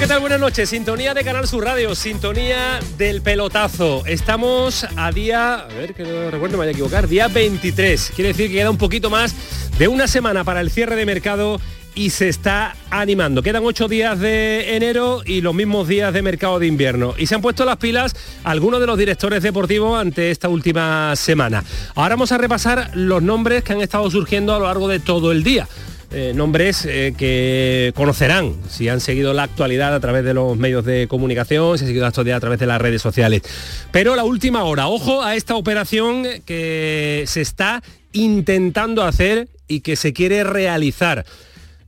¿Qué tal? Buenas noches. Sintonía de Canal Sur Radio, sintonía del pelotazo. Estamos a día, a ver que no recuerdo, me vaya a equivocar, día 23. Quiere decir que queda un poquito más de una semana para el cierre de mercado y se está animando. Quedan ocho días de enero y los mismos días de mercado de invierno. Y se han puesto las pilas algunos de los directores deportivos ante esta última semana. Ahora vamos a repasar los nombres que han estado surgiendo a lo largo de todo el día. Eh, nombres eh, que conocerán si han seguido la actualidad a través de los medios de comunicación, si han seguido la actualidad a través de las redes sociales. Pero la última hora, ojo a esta operación que se está intentando hacer y que se quiere realizar.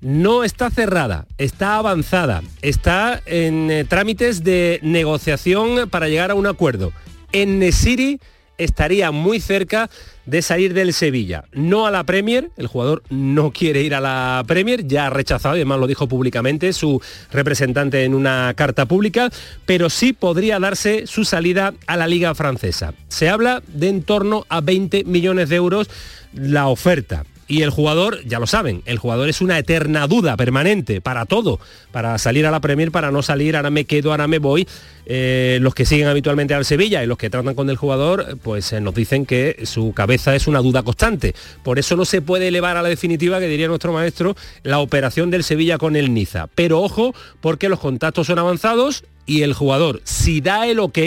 No está cerrada, está avanzada, está en eh, trámites de negociación para llegar a un acuerdo. En Nesiri estaría muy cerca de salir del Sevilla. No a la Premier, el jugador no quiere ir a la Premier, ya ha rechazado, y además lo dijo públicamente su representante en una carta pública, pero sí podría darse su salida a la Liga Francesa. Se habla de en torno a 20 millones de euros la oferta. Y el jugador, ya lo saben, el jugador es una eterna duda permanente para todo, para salir a la Premier, para no salir, ahora me quedo, ahora me voy. Eh, los que siguen habitualmente al Sevilla y los que tratan con el jugador, pues eh, nos dicen que su cabeza es una duda constante. Por eso no se puede elevar a la definitiva, que diría nuestro maestro, la operación del Sevilla con el Niza. Pero ojo, porque los contactos son avanzados y el jugador, si da el ok,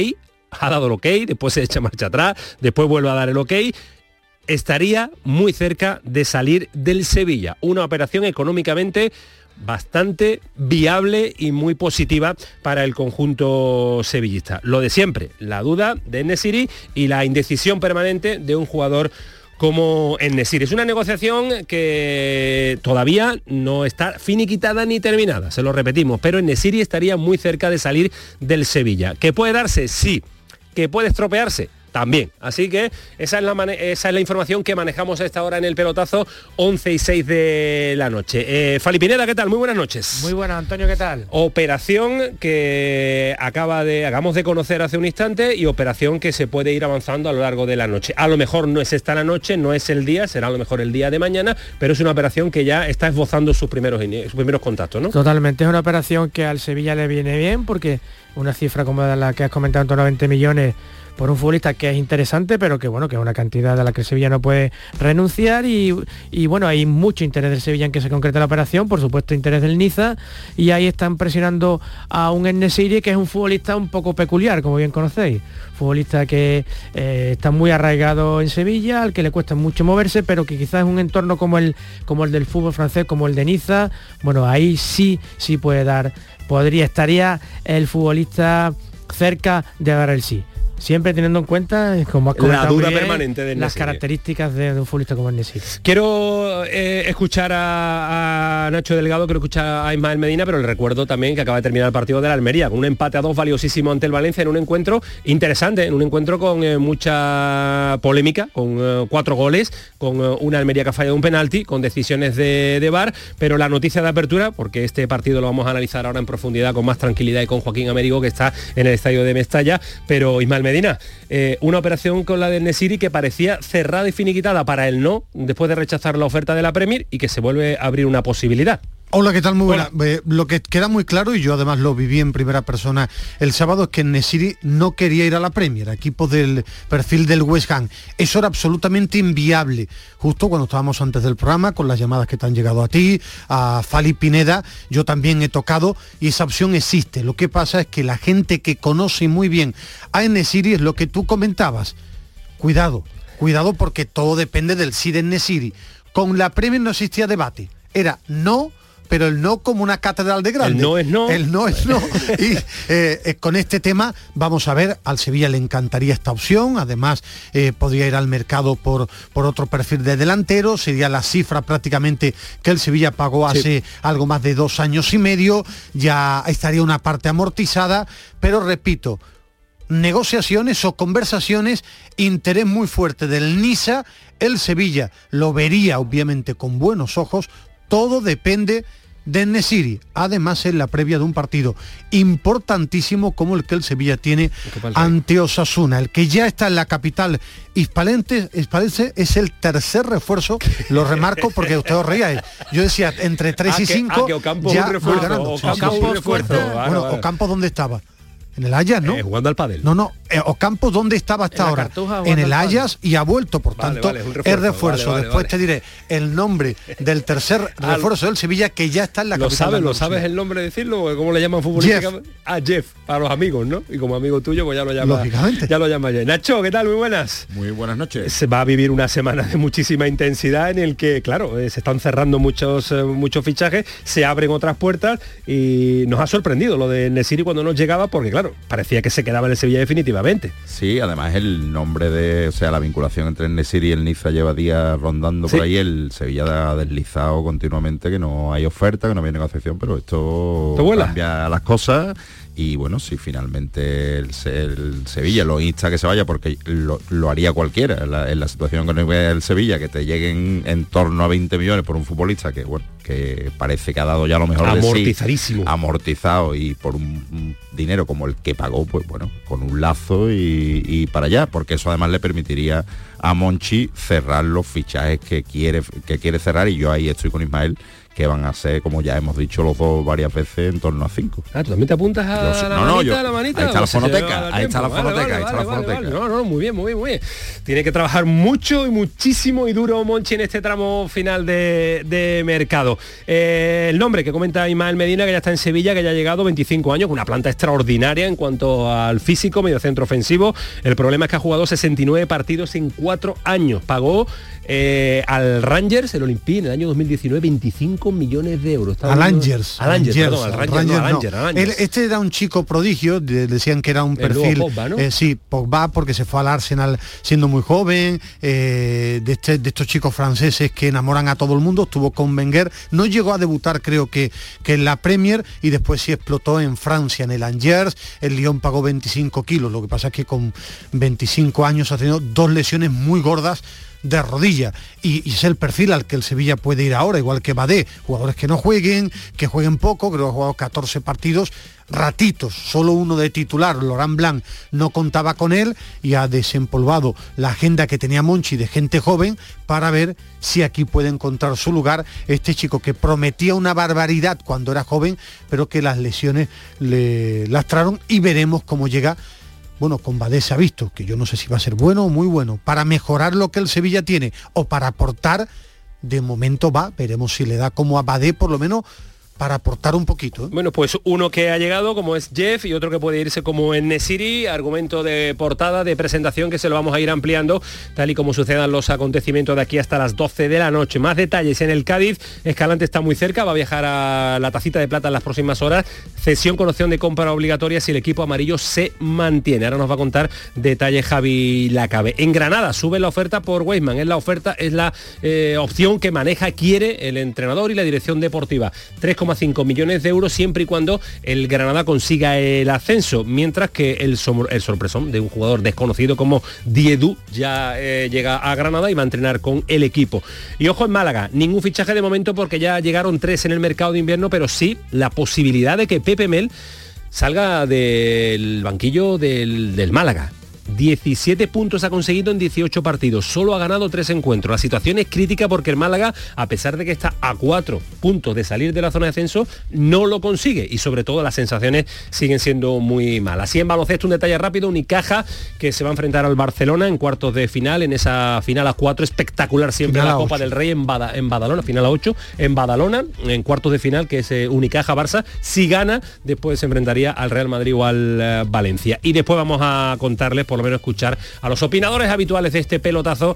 ha dado el ok, después se echa marcha atrás, después vuelve a dar el ok, estaría muy cerca de salir del Sevilla. Una operación económicamente bastante viable y muy positiva para el conjunto sevillista. Lo de siempre, la duda de Nesiri y la indecisión permanente de un jugador como Nesiri. Es una negociación que todavía no está finiquitada ni terminada, se lo repetimos, pero Nesiri estaría muy cerca de salir del Sevilla. ¿Que puede darse? Sí. ¿Que puede estropearse? También. Así que esa es, la esa es la información que manejamos a esta hora en el pelotazo 11 y 6 de la noche. Eh, Falipineda, ¿qué tal? Muy buenas noches. Muy buenas, Antonio, ¿qué tal? Operación que acaba de, hagamos de conocer hace un instante y operación que se puede ir avanzando a lo largo de la noche. A lo mejor no es esta la noche, no es el día, será a lo mejor el día de mañana, pero es una operación que ya está esbozando sus primeros, sus primeros contactos, ¿no? Totalmente, es una operación que al Sevilla le viene bien porque una cifra como la que has comentado, en torno a 20 millones, por un futbolista que es interesante, pero que bueno, que es una cantidad de la que Sevilla no puede renunciar y, bueno, hay mucho interés del Sevilla en que se concrete la operación, por supuesto interés del Niza, y ahí están presionando a un Enesiri que es un futbolista un poco peculiar, como bien conocéis. Futbolista que eh, está muy arraigado en Sevilla, al que le cuesta mucho moverse, pero que quizás un entorno como el, como el del fútbol francés, como el de Niza, bueno, ahí sí, sí puede dar, podría, estaría el futbolista cerca de dar el sí siempre teniendo en cuenta, como la duda permanente de las características de, un futbolista como el Quiero eh, escuchar a, Nacho Delgado, quiero escuchar a Ismael Medina, pero le recuerdo también que acaba de terminar el partido de la Almería, con un empate a dos valiosísimo ante el Valencia en un encuentro interesante, en un encuentro con eh, mucha polémica, con eh, cuatro goles, con una Almería que ha fallado un penalti, con decisiones de, de VAR, pero la noticia de apertura, porque este partido lo vamos a analizar ahora en profundidad con más tranquilidad y con Joaquín Américo, que está en el estadio de Mestalla, pero Ismael Medina Medina, eh, una operación con la de Nesiri que parecía cerrada y finiquitada para el no, después de rechazar la oferta de la Premier y que se vuelve a abrir una posibilidad. Hola, ¿qué tal? Muy buena. Eh, lo que queda muy claro, y yo además lo viví en primera persona el sábado, es que Nesiri no quería ir a la Premier, equipo del perfil del West Ham. Eso era absolutamente inviable. Justo cuando estábamos antes del programa, con las llamadas que te han llegado a ti, a Fali Pineda, yo también he tocado y esa opción existe. Lo que pasa es que la gente que conoce muy bien a Nesiri es lo que tú comentabas. Cuidado, cuidado porque todo depende del sí de Nesiri. Con la Premier no existía debate. Era no pero el no como una catedral de grande. El no es no. El no es no. y eh, eh, con este tema vamos a ver, al Sevilla le encantaría esta opción, además eh, podría ir al mercado por, por otro perfil de delantero, sería la cifra prácticamente que el Sevilla pagó hace algo más de dos años y medio, ya estaría una parte amortizada, pero repito, negociaciones o conversaciones, interés muy fuerte del Nisa, el Sevilla lo vería obviamente con buenos ojos, todo depende de Nesiri, además en la previa de un partido importantísimo como el que el Sevilla tiene ante Osasuna, el que ya está en la capital hispalense, es el tercer refuerzo, lo remarco porque usted os reía, yo decía entre 3 y 5 ah, ya ganando. Bueno, Ocampo ¿dónde estaba? En el Ayas, ¿no? Eh, jugando al pádel. No, no. Eh, Ocampo, ¿dónde estaba hasta ahora? en el Ayas y ha vuelto, por tanto, es refuerzo. Después te diré el nombre del tercer refuerzo del Sevilla que ya está en la ¿Lo capital. Sabes, ¿Lo sabes el nombre de decirlo? ¿Cómo le llaman futbolísticamente? A ah, Jeff, para los amigos, ¿no? Y como amigo tuyo, pues ya lo llama. Lógicamente. Ya lo llama Jeff. Nacho, ¿qué tal? Muy buenas. Muy buenas noches. Se va a vivir una semana de muchísima intensidad en el que, claro, eh, se están cerrando muchos, muchos fichajes, se abren otras puertas y nos ha sorprendido lo de Nesiri cuando nos llegaba, porque claro, parecía que se quedaba en el Sevilla definitivamente. Sí, además el nombre de, o sea, la vinculación entre el Nesiri y el Niza lleva días rondando por ahí, el Sevilla ha deslizado continuamente que no hay oferta, que no hay negociación, pero esto cambia las cosas y bueno, si finalmente el, Sevilla lo insta que se vaya, porque lo, haría cualquiera, en la, situación con el Sevilla, que te lleguen en torno a 20 millones por un futbolista que bueno, que parece que ha dado ya lo mejor amortizadísimo. amortizado y por un, dinero como el que pagó pues bueno con un lazo y, para allá porque eso además le permitiría a Monchi cerrar los fichajes que quiere que quiere cerrar y yo ahí estoy con Ismael que van a ser, como ya hemos dicho los dos varias veces, en torno a cinco. Ah, tú también te apuntas a la, manita, la manita. Ahí está la fonoteca, ahí está la fonoteca, ahí está la fonoteca. No, no, muy bien, muy bien, muy bien. Tiene que trabajar mucho y muchísimo y duro Monchi en este tramo final de, mercado. Eh, el nombre que comenta Ismael Medina, que ya está en Sevilla, que ya ha llegado 25 años, una planta extraordinaria en cuanto al físico, medio centro ofensivo. El problema es que ha jugado 69 partidos en cuatro años. Pagó eh, al Rangers, el Olympique, en el año 2019, 25 millones de euros. Al Rangers. Al Rangers, perdón, al Rangers, no, Este era un chico prodigio, decían que era un perfil... Pogba, ¿no? eh, sí, Pogba, porque se fue al Arsenal siendo muy joven, eh, de, este, de estos chicos franceses que enamoran a todo el mundo, estuvo con Wenger, no llegó a debutar creo que, que en la Premier y después sí explotó en Francia, en el Angers, el Lyon pagó 25 kilos, lo que pasa es que con 25 años ha tenido dos lesiones muy gordas de rodilla y, es el perfil al que el Sevilla puede ir ahora, igual que Badé, jugadores que no jueguen, que jueguen poco, creo que ha jugado 14 partidos, ratitos, solo uno de titular, Laurent Blanc no contaba con él y ha desempolvado la agenda que tenía Monchi de gente joven para ver si aquí puede encontrar su lugar este chico que prometía una barbaridad cuando era joven, pero que las lesiones le lastraron y veremos cómo llega bueno, con Badé se ha visto, que yo no sé si va a ser bueno o muy bueno, para mejorar lo que el Sevilla tiene o para aportar, de momento va, veremos si le da como a Badé por lo menos para aportar un poquito. ¿eh? Bueno, pues uno que ha llegado como es Jeff y otro que puede irse como en Nesiri, argumento de portada, de presentación que se lo vamos a ir ampliando tal y como sucedan los acontecimientos de aquí hasta las 12 de la noche. Más detalles en el Cádiz, Escalante está muy cerca, va a viajar a la tacita de plata en las próximas horas, cesión con opción de compra obligatoria si el equipo amarillo se mantiene. Ahora nos va a contar detalles Javi Lacabe. En Granada sube la oferta por Weisman, es la oferta, es la eh, opción que maneja, quiere el entrenador y la dirección deportiva. 3, 5 millones de euros siempre y cuando el Granada consiga el ascenso, mientras que el, el sorpresón de un jugador desconocido como Diedu ya eh, llega a Granada y va a entrenar con el equipo. Y ojo en Málaga, ningún fichaje de momento porque ya llegaron tres en el mercado de invierno, pero sí la posibilidad de que Pepe Mel salga del banquillo del, del Málaga 17 puntos ha conseguido en 18 partidos, solo ha ganado 3 encuentros. La situación es crítica porque el Málaga, a pesar de que está a 4 puntos de salir de la zona de descenso, no lo consigue y sobre todo las sensaciones siguen siendo muy malas. Así en baloncesto un detalle rápido, Unicaja que se va a enfrentar al Barcelona en cuartos de final, en esa final a 4 espectacular siempre la Copa del Rey en, en Badalona, final a 8, en Badalona, en cuartos de final que es eh, Unicaja-Barça, si gana después se enfrentaría al Real Madrid o al eh, Valencia. Y después vamos a contarles por lo menos escuchar a los opinadores habituales de este pelotazo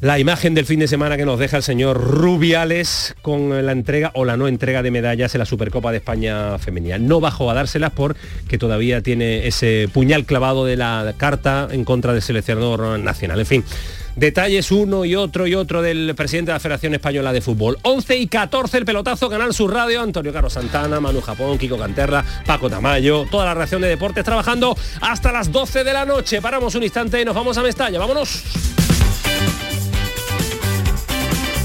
la imagen del fin de semana que nos deja el señor Rubiales con la entrega o la no entrega de medallas en la Supercopa de España femenina. No bajó a dárselas porque todavía tiene ese puñal clavado de la carta en contra del seleccionador nacional. En fin, detalles uno y otro y otro del presidente de la Federación Española de Fútbol. 11 y 14 el pelotazo, Canal Sur Radio, Antonio Carlos Santana, Manu Japón, Kiko Canterra, Paco Tamayo, toda la reacción de deportes trabajando hasta las 12 de la noche. Paramos un instante y nos vamos a Mestalla. Vámonos.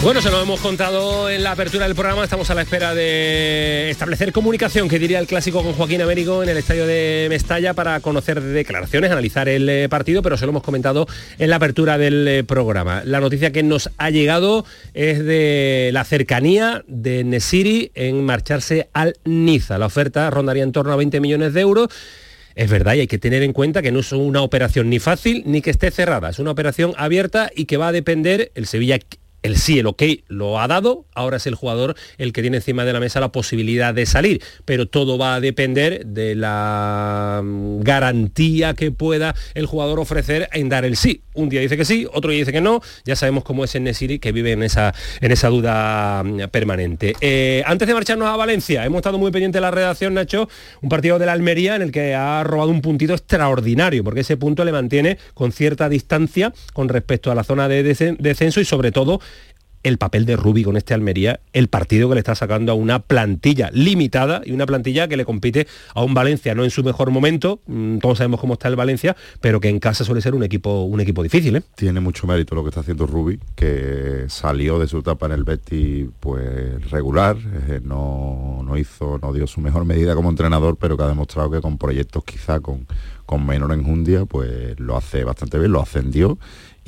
Bueno, se lo hemos contado en la apertura del programa, estamos a la espera de establecer comunicación, que diría el clásico con Joaquín Américo en el estadio de Mestalla para conocer declaraciones, analizar el eh, partido, pero se lo hemos comentado en la apertura del eh, programa. La noticia que nos ha llegado es de la cercanía de Nesiri en marcharse al Niza. La oferta rondaría en torno a 20 millones de euros. Es verdad y hay que tener en cuenta que no es una operación ni fácil ni que esté cerrada, es una operación abierta y que va a depender, el Sevilla el sí, el ok lo ha dado, ahora es el jugador el que tiene encima de la mesa la posibilidad de salir, pero todo va a depender de la mm, garantía que pueda el jugador ofrecer en dar el sí. Un día dice que sí, otro día dice que no, ya sabemos cómo es el Nesiri que vive en esa, en esa duda mm, permanente. Eh, antes de marcharnos a Valencia, hemos estado muy pendientes de la redacción, Nacho, un partido de la Almería en el que ha robado un puntito extraordinario, porque ese punto le mantiene con cierta distancia con respecto a la zona de descenso y sobre todo el papel de Rubi con este Almería, el partido que le está sacando a una plantilla limitada y una plantilla que le compite a un Valencia, no en su mejor momento, mm, todos sabemos cómo está el Valencia, pero que en casa suele ser un equipo, un equipo difícil. ¿eh? Tiene mucho mérito lo que está haciendo Rubi, que salió de su etapa en el Betis pues regular, eh, no, no, hizo, no dio su mejor medida como entrenador, pero que ha demostrado que con proyectos quizá con, con menor enjundia, pues lo hace bastante bien, lo ascendió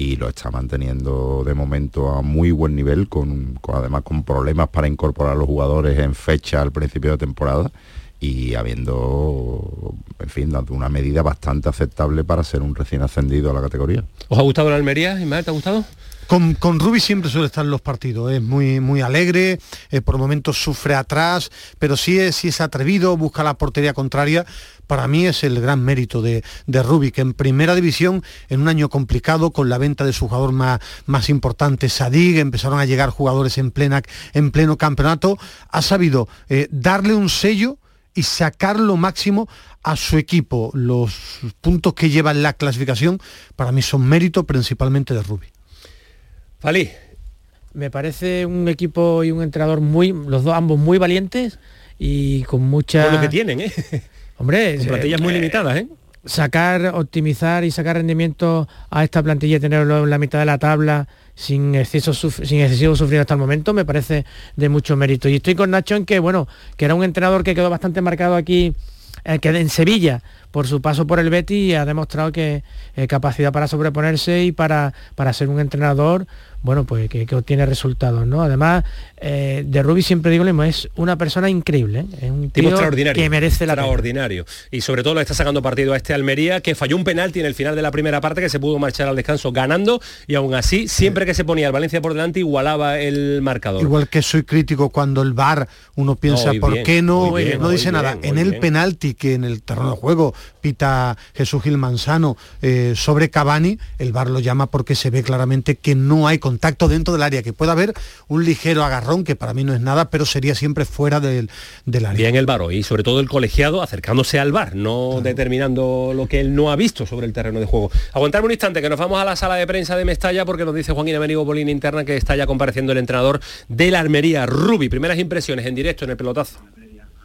y lo está manteniendo de momento a muy buen nivel, con, además con problemas para incorporar a los jugadores en fecha al principio de temporada y habiendo, en fin, dado una medida bastante aceptable para ser un recién ascendido a la categoría. ¿Os ha gustado la Almería? ¿Te ha gustado? Con, con Rubi siempre suele estar en los partidos, es muy, muy alegre, eh, por momentos sufre atrás, pero sí es, es atrevido, busca la portería contraria. Para mí es el gran mérito de, de que en primera división, en un año complicado, con la venta de su jugador más, más importante, Sadig, empezaron a llegar jugadores en, plena, en pleno campeonato, ha sabido eh, darle un sello y sacar lo máximo a su equipo. Los puntos que lleva en la clasificación para mí son mérito principalmente de Rubi. Falí. Me parece un equipo y un entrenador muy, los dos ambos muy valientes y con mucha... Con lo que tienen, ¿eh? Hombre, con plantillas muy eh, limitadas, ¿eh? Sacar, optimizar y sacar rendimiento a esta plantilla y tenerlo en la mitad de la tabla sin exceso sin excesivo sufrir hasta el momento me parece de mucho mérito. Y estoy con Nacho en que, bueno, que era un entrenador que quedó bastante marcado aquí, eh, que en Sevilla, por su paso por el Betis y ha demostrado que eh, capacidad para sobreponerse y para, para ser un entrenador bueno, pues que, obtiene resultados, ¿no? Además, eh, de Rubi siempre digo lo mismo, es una persona increíble, ¿eh? es un tipo extraordinario, que merece la extraordinario. Y sobre todo lo está sacando partido a este Almería, que falló un penalti en el final de la primera parte, que se pudo marchar al descanso ganando, y aún así, siempre que se ponía el Valencia por delante, igualaba el marcador. Igual que soy crítico cuando el VAR, uno piensa, ¿por qué no? no dice nada. En el penalti que en el terreno de juego pita Jesús Gil Manzano eh, sobre Cavani, el VAR lo llama porque se ve claramente que no hay contacto dentro del área, que puede haber un ligero agarrón, que para mí no es nada, pero sería siempre fuera del, del área. Bien el VAR y sobre todo el colegiado acercándose al VAR, no determinando lo que él no ha visto sobre el terreno de juego. Aguantarme un instante, que nos vamos a la sala de prensa de Mestalla, porque nos dice Joaquín Américo Bolín Interna que está ya compareciendo el entrenador de la Armería, Rubi. Primeras impresiones en directo en el pelotazo.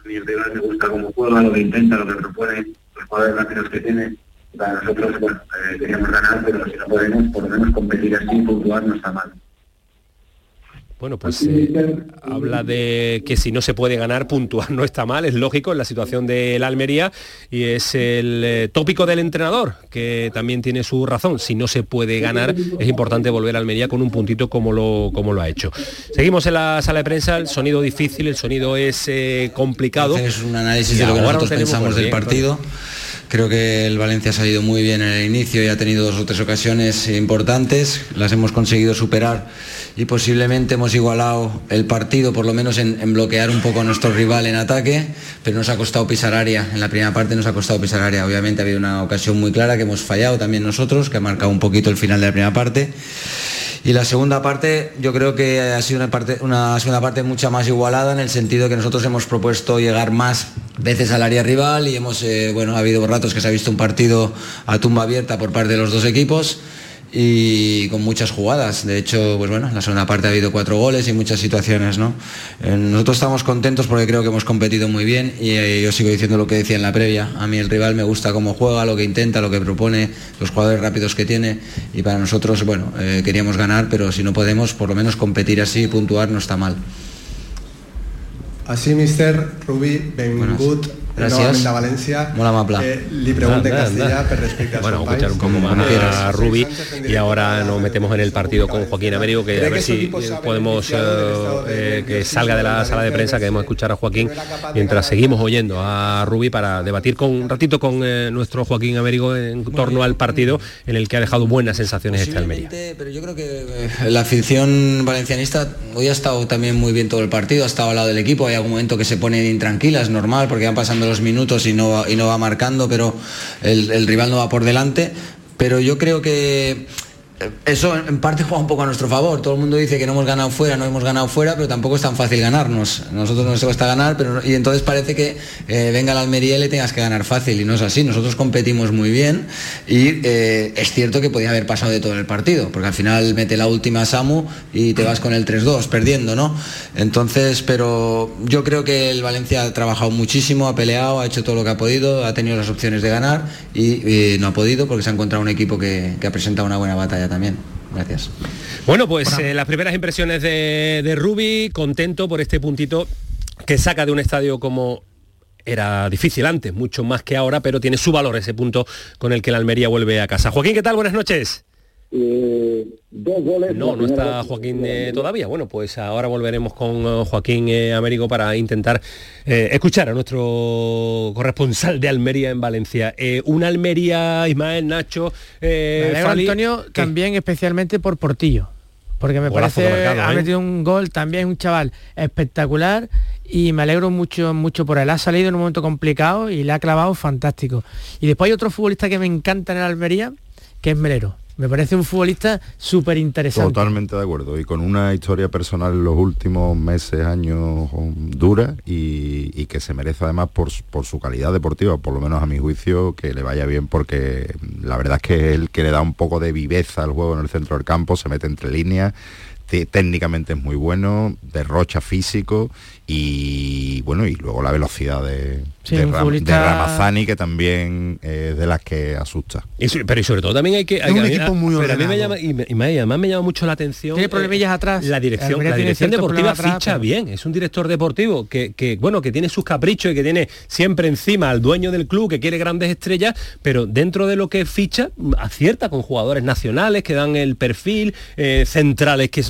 Mi rival me gusta cómo juega, lo que intenta, lo que propone, los jugadores que tiene. Para nosotros, bueno, eh, queríamos ganar, pero si no podemos, por lo menos competir así, puntuar no está mal. Bueno, pues eh, habla de que si no se puede ganar, puntuar no está mal, es lógico en la situación de la Almería y es el eh, tópico del entrenador, que también tiene su razón. Si no se puede ganar, es importante volver a Almería con un puntito como lo, como lo ha hecho. Seguimos en la sala de prensa, el sonido difícil, el sonido es eh, complicado. Es un análisis de lo que nosotros pensamos del partido. Creo que el Valencia ha salido muy bien en el inicio y ha tenido dos o tres ocasiones importantes, las hemos conseguido superar y posiblemente hemos igualado el partido, por lo menos en, bloquear un poco a nuestro rival en ataque, pero nos ha costado pisar área. En la primera parte nos ha costado pisar área. Obviamente ha habido una ocasión muy clara que hemos fallado también nosotros, que ha marcado un poquito el final de la primera parte. Y la segunda parte yo creo que ha sido una, parte, una segunda parte mucha más igualada en el sentido que nosotros hemos propuesto llegar más veces al área rival y hemos, eh, bueno, ha habido ratos que se ha visto un partido a tumba abierta por parte de los dos equipos y con muchas jugadas. De hecho, pues bueno, en la segunda parte ha habido cuatro goles y muchas situaciones, ¿no? Eh, nosotros estamos contentos porque creo que hemos competido muy bien y eh, yo sigo diciendo lo que decía en la previa. A mí el rival me gusta cómo juega, lo que intenta, lo que propone, los jugadores rápidos que tiene y para nosotros, bueno, eh, queríamos ganar, pero si no podemos, por lo menos competir así y puntuar no está mal. Así, mister Rubí, benvingut Gràcies. a València. Molt amable. Eh, li pregunto en castellà per respecte Bueno, escuchar un poco más a Rubi y ahora nos metemos en el partido con Joaquín Américo, que a ver si podemos eh, eh, que salga de la sala de prensa, queremos escuchar a Joaquín mientras seguimos oyendo a Rubi para debatir con un ratito con eh, nuestro Joaquín Américo en torno al partido en el que ha dejado buenas sensaciones este Almería. Pero yo creo que la afición valencianista hoy ha estado también muy bien todo el partido, ha estado al lado del equipo, hay algún momento que se ponen intranquilas, normal, porque van pasando los minutos y no, y no va marcando, pero el, el rival no va por delante. Pero yo creo que eso en parte juega un poco a nuestro favor. Todo el mundo dice que no hemos ganado fuera, no hemos ganado fuera, pero tampoco es tan fácil ganarnos. Nosotros nos cuesta ganar, pero y entonces parece que eh, venga la Almería y le tengas que ganar fácil y no es así. Nosotros competimos muy bien y eh, es cierto que podía haber pasado de todo el partido, porque al final mete la última Samu y te vas con el 3-2 perdiendo, ¿no? Entonces, pero yo creo que el Valencia ha trabajado muchísimo, ha peleado, ha hecho todo lo que ha podido, ha tenido las opciones de ganar y, no ha podido porque se ha encontrado un equipo que ha presentado una buena batalla también. Gracias. Bueno, pues eh, las primeras impresiones de, de Rubi, contento por este puntito que saca de un estadio como era difícil antes, mucho más que ahora, pero tiene su valor ese punto con el que la Almería vuelve a casa. Joaquín, ¿qué tal? Buenas noches. Eh, no, no está Joaquín eh, todavía. Bueno, pues ahora volveremos con eh, Joaquín Américo para intentar escuchar a nuestro corresponsal de Almería en Valencia. una Almería, Ismael, Nacho. Antonio, también especialmente por Portillo. Porque me parece ha metido un gol también un chaval espectacular y me alegro mucho mucho por él. Ha salido en un momento complicado y le ha clavado fantástico. Y después hay otro futbolista que me encanta en Almería, que es Melero. Me parece un futbolista súper interesante. Totalmente de acuerdo. Y con una historia personal en los últimos meses, años dura y, que se merece además por, su calidad deportiva, por lo menos a mi juicio, que le vaya bien porque la verdad es que él que le da un poco de viveza al juego en el centro del campo, se mete entre líneas, técnicamente es muy bueno, derrocha físico y bueno, y luego la velocidad de, Ramazani, que también es de las que asusta. pero y sobre todo también hay que... Hay, un equipo muy pero a mí me llama, y, además me llama mucho la atención... Tiene problemillas atrás. La dirección, la dirección deportiva ficha bien, es un director deportivo que, que, bueno, que tiene sus caprichos y que tiene siempre encima al dueño del club, que quiere grandes estrellas, pero dentro de lo que ficha, acierta con jugadores nacionales que dan el perfil, eh, centrales que,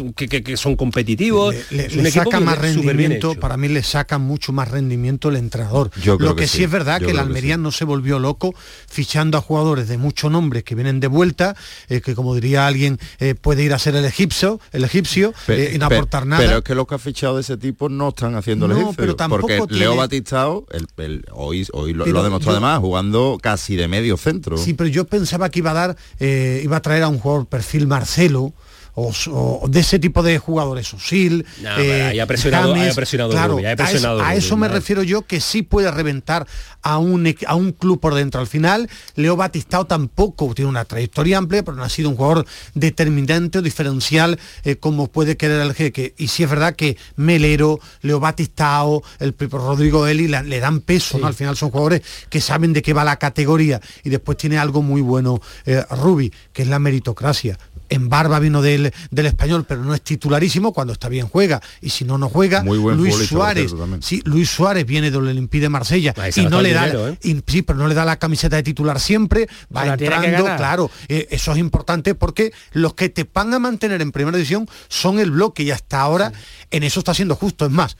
que, son competitivos. Le, saca más rendimiento, para mí le saca mucho más rendimiento el entrenador. Lo que, sí. es verdad que el Almería no se volvió loco fichando a jugadores de mucho nombre que vienen de vuelta, eh, que como diría alguien, eh, puede ir a ser el egipcio, el egipcio y no aportar nada. Pero es que los que ha fichado de ese tipo no están haciendo el egipcio. Pero porque Leo Batistao, el, hoy, hoy lo, ha demostrado además, jugando casi de medio centro. Sí, pero yo pensaba que iba a dar, iba a traer a un jugador perfil Marcelo, o, de ese tipo de jugadores, Osil, eh, ha presionado, presionado, a, eso, me refiero yo que sí puede reventar a un, a un club por dentro. Al final, Leo Batistao tampoco tiene una trayectoria amplia, pero no ha sido un jugador determinante o diferencial eh, como puede querer el jeque. Y sí es verdad que Melero, Leo Batistao, el Rodrigo Eli le, dan peso, ¿no? Al final son jugadores que saben de qué va la categoría y después tiene algo muy bueno eh, Rubi, que es la meritocracia en barba vino del, del, español, pero no es titularísimo, cuando está bien juega, y si no, no juega. Luis Suárez, sí, Luis Suárez viene del Olympique de Marsella y no le da, ¿eh? sí, pero no le da la camiseta de titular siempre, va entrando, claro, eh, eso es importante porque los que te van a mantener en primera división son el bloque y hasta ahora en eso está siendo justo, es más,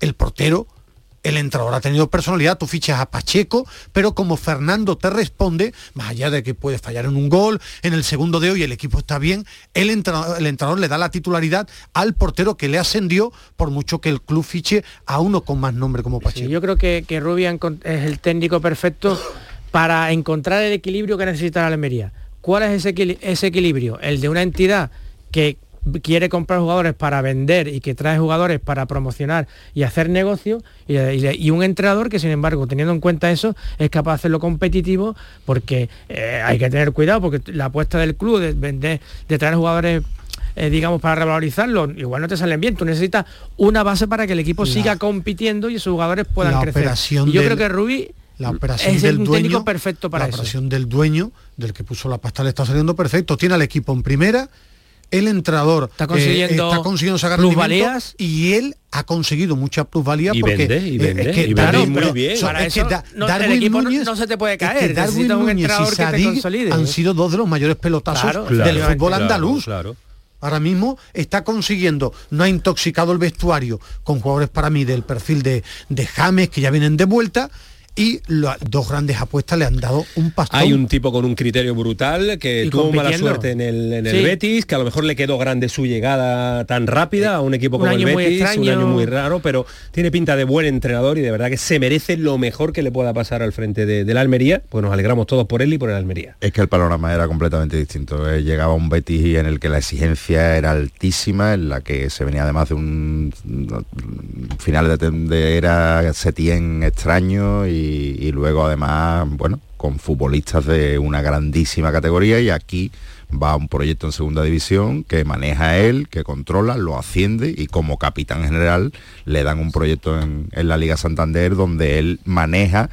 el portero el entrador ha tenido personalidad, tú fichas a Pacheco, pero como Fernando te responde, más allá de que puede fallar en un gol, en el segundo de hoy el equipo está bien, el entrenador le da la titularidad al portero que le ascendió, por mucho que el club fiche a uno con más nombre como Pacheco. yo creo que, que Rubian es el técnico perfecto para encontrar el equilibrio que necesita la Almería. ¿Cuál es ese, ese equilibrio? El de una entidad que quiere comprar jugadores para vender y que trae jugadores para promocionar y hacer negocio y, un entrenador que sin embargo teniendo en cuenta eso es capaz de hacerlo competitivo porque eh, hay que tener cuidado porque la apuesta del club de vender de traer jugadores eh, digamos, para revalorizarlo, igual no te salen bien. Tú necesitas una base para que el equipo siga compitiendo y esos jugadores puedan crecer. Y yo creo que Rubí la operación es del dueño perfecto para la operación del dueño del que puso la pasta le está saliendo perfecto tiene al equipo en primera el entrenador está consiguiendo, está consiguiendo sacar plusvalías y él ha conseguido mucha plusvalía y porque vende, y vende, es que, y vende muy bien. Para es que no, Darwin el equipo Núñez, no, se te puede caer. Darwin un te consolide. han sido dos de los mayores pelotazos del fútbol andaluz. Claro, Ahora mismo está consiguiendo, no ha intoxicado el vestuario con jugadores para mí del perfil de, de James que ya vienen de vuelta y las dos grandes apuestas le han dado un pastón. Hay un tipo con un criterio brutal que tuvo mala suerte en el, en el Betis, que a lo mejor le quedó grande su llegada tan rápida a un equipo como el Betis, un año muy raro, pero tiene pinta de buen entrenador y de verdad que se merece lo mejor que le pueda pasar al frente de, la Almería. Pues nos alegramos todos por él y por el Almería. Es que el panorama era completamente distinto. Eh, llegaba un Betis en el que la exigencia era altísima, en la que se venía además de un final de, de era Setien extraño y y, luego además, bueno, con futbolistas de una grandísima categoría y aquí va un proyecto en segunda división que maneja él, que controla, lo asciende y como capitán general le dan un proyecto en, en la Liga Santander donde él maneja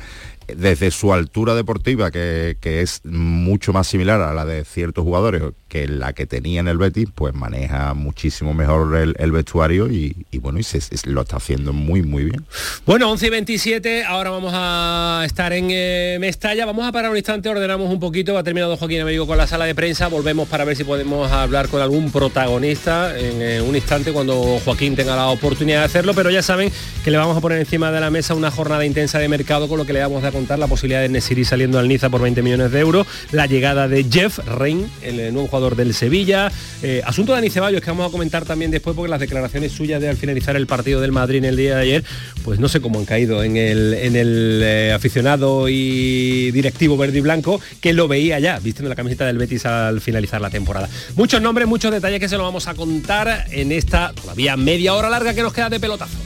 desde su altura deportiva, que, es mucho más similar a la de ciertos jugadores que la que tenía en el Betis, pues maneja muchísimo mejor el, vestuario y, bueno, y se, lo está haciendo muy, muy bien. Bueno, 11 y 27, ahora vamos a estar en eh, Mestalla, vamos a parar un instante, ordenamos un poquito, ha terminado Joaquín Amigo con la sala de prensa, volvemos para ver si podemos hablar con algún protagonista en eh, un instante cuando Joaquín tenga la oportunidad de hacerlo, pero ya saben que le vamos a poner encima de la mesa una jornada intensa de mercado con lo que le damos a contar la posibilidad de Nesiri saliendo al Niza por 20 millones de euros, la llegada de Jeff Rein, el eh, nuevo jugador del Sevilla, eh, asunto de Dani Ceballos que vamos a comentar también después porque las declaraciones suyas de al finalizar el partido del Madrid en el día de ayer, pues no sé cómo han caído en el, en el eh, aficionado y directivo verde y blanco que lo veía ya, vistiendo la camiseta del Betis al finalizar la temporada. Muchos nombres, muchos detalles que se lo vamos a contar en esta todavía media hora larga que nos queda de pelotazo.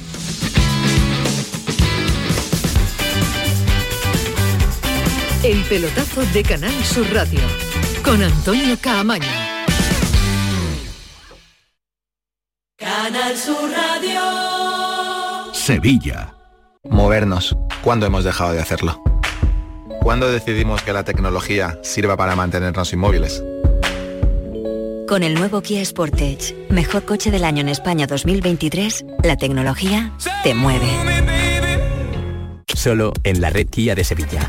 El pelotazo de Canal Sur Radio con Antonio Caamaño. Canal Sur Radio. Sevilla. Movernos. ¿Cuándo hemos dejado de hacerlo? ¿Cuándo decidimos que la tecnología sirva para mantenernos inmóviles? Con el nuevo Kia Sportage, mejor coche del año en España 2023, la tecnología te mueve. Solo en la red Kia de Sevilla.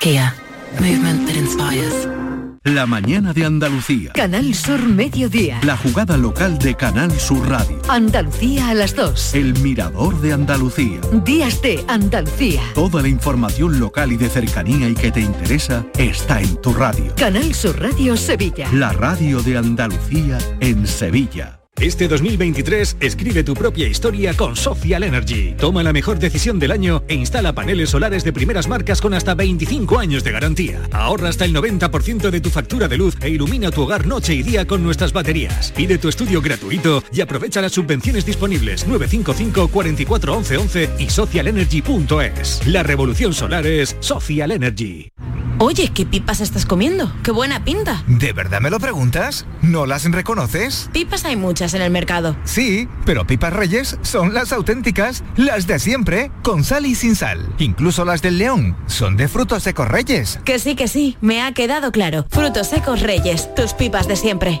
Kia. Movement that inspires. La mañana de Andalucía. Canal Sur Mediodía. La jugada local de Canal Sur Radio. Andalucía a las 2. El mirador de Andalucía. Días de Andalucía. Toda la información local y de cercanía y que te interesa está en tu radio. Canal Sur Radio Sevilla. La radio de Andalucía en Sevilla. Este 2023 escribe tu propia historia con Social Energy. Toma la mejor decisión del año e instala paneles solares de primeras marcas con hasta 25 años de garantía. Ahorra hasta el 90% de tu factura de luz e ilumina tu hogar noche y día con nuestras baterías. Pide tu estudio gratuito y aprovecha las subvenciones disponibles 955 44 11 11 y socialenergy.es. La revolución solar es Social Energy. Oye, ¿qué pipas estás comiendo? ¡Qué buena pinta! ¿De verdad me lo preguntas? ¿No las reconoces? Pipas hay muchas en el mercado. Sí, pero pipas reyes son las auténticas, las de siempre, con sal y sin sal. Incluso las del león son de frutos secos reyes. Que sí, que sí, me ha quedado claro. Frutos secos reyes, tus pipas de siempre.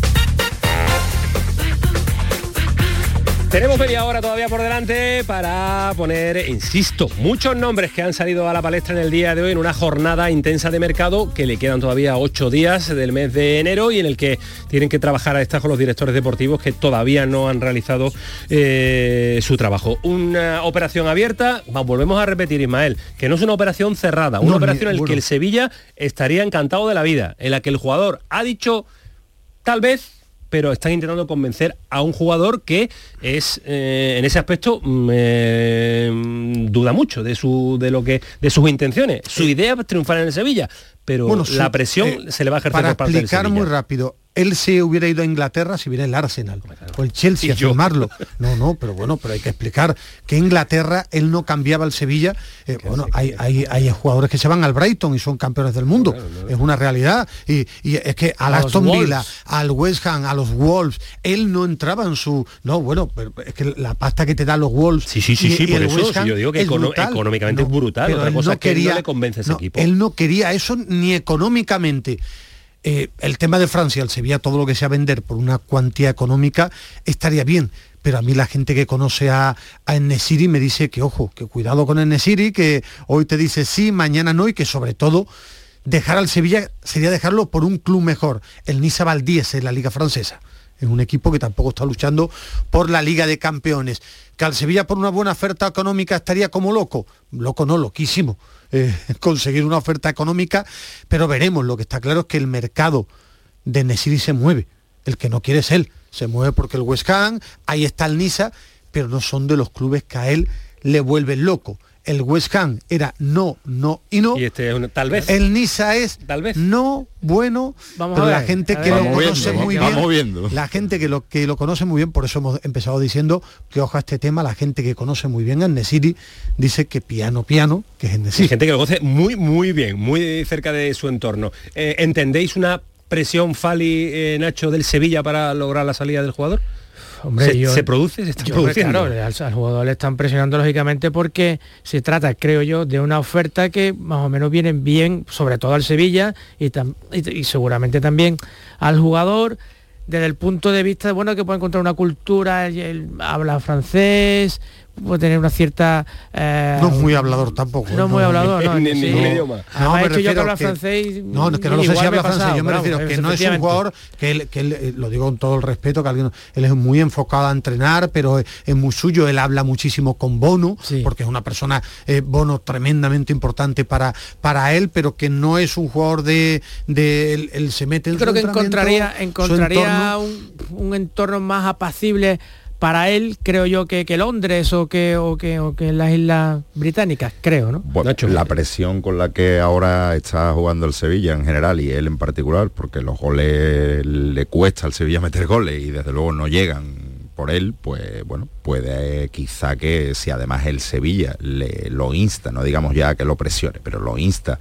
Tenemos media hora todavía por delante para poner, insisto, muchos nombres que han salido a la palestra en el día de hoy en una jornada intensa de mercado que le quedan todavía ocho días del mes de enero y en el que tienen que trabajar a estas con los directores deportivos que todavía no han realizado eh, su trabajo. Una operación abierta, volvemos a repetir Ismael, que no es una operación cerrada, una No, operación en la que el Sevilla estaría encantado de la vida, en la que el jugador ha dicho tal vez pero están intentando convencer a un jugador que es eh, en ese aspecto mm, eh, duda mucho de su de lo que de sus intenciones. Su idea es triunfar en el Sevilla pero Bueno, su- la presión eh, se le va a ejercer Para por parte explicar muy rápido, él se hubiera ido a Inglaterra si viera el Arsenal o el Chelsea a firmarlo. No, no, pero bueno, pero hay que explicar que Inglaterra él no cambiaba al Sevilla. Eh, bueno, hay, hay, hay jugadores que se van al Brighton y son campeones del mundo. Es una realidad. Y, y es que al A Aston Villa, al West Ham, a los Wolves, él no entraba en su. No, bueno, pero es que la pasta que te dan los Wolves. Sí, sí, sí, y- sí, y por eso, si yo digo que es econo- brutal. económicamente es brutal, otra cosa no es que él no quería- le convence a ese no, equipo. Él no quería eso ni económicamente. Eh, el tema de Francia, el Sevilla, todo lo que sea vender por una cuantía económica estaría bien. Pero a mí la gente que conoce a, a Enesiri me dice que, ojo, que cuidado con Enesiri, que hoy te dice sí, mañana no, y que sobre todo dejar al Sevilla sería dejarlo por un club mejor. El Niza Valdíes en la Liga Francesa. Es un equipo que tampoco está luchando por la Liga de Campeones. Que al Sevilla por una buena oferta económica estaría como loco. Loco no, loquísimo. Eh, conseguir una oferta económica, pero veremos. Lo que está claro es que el mercado de Nesiri se mueve. El que no quiere es él. Se mueve porque el West Ham, ahí está el Niza, pero no son de los clubes que a él le vuelven loco. El West Ham era no, no y no. y este es un- tal vez El Niza es Tal vez. no, bueno, Vamos pero a la gente a que lo conoce viendo, muy vamos bien, viendo. la gente que lo, que lo conoce muy bien, por eso hemos empezado diciendo que ojo a este tema, la gente que conoce muy bien a Nesiri dice que piano, piano, que es gente que lo conoce muy muy bien muy cerca de su entorno Eh, ¿entendéis una presión Fali eh, Nacho del Sevilla para lograr la salida del jugador? Hombre, ¿Se, yo- se produce? ¿Se está Yo, produciendo? claro, al, al jugador le están presionando lógicamente porque se trata, creo yo, de una oferta que más o menos viene bien, sobre todo al Sevilla y, tam- y- y seguramente también al jugador. desde el punto de vista, bueno, que puede encontrar una cultura, él habla francés, puede tener una cierta... Eh, no es muy hablador tampoco. No, es muy hablador, no. Ni, ningún idioma. No, me hecho yo que habla francés... No, es que no lo sé si habla francés, yo me refiero que no es un jugador que, él, que él, eh, lo digo con todo el respeto, que alguien, él es muy enfocado a entrenar, pero es, muy suyo, él habla muchísimo con Bono, porque es una persona, eh, Bono, tremendamente importante para, para él, pero que no es un jugador de... de él, se mete en Yo creo que encontraría, encontraría un, un entorno más apacible para él creo yo que, que Londres o que, o que, o que las Islas Británicas, creo, ¿no? Bueno, la presión con la que ahora está jugando el Sevilla en general y él en particular, porque los goles le cuesta al Sevilla meter goles y desde luego no llegan por él, pues bueno, puede quizá que si además el Sevilla le, lo insta, no digamos ya que lo presione, pero lo insta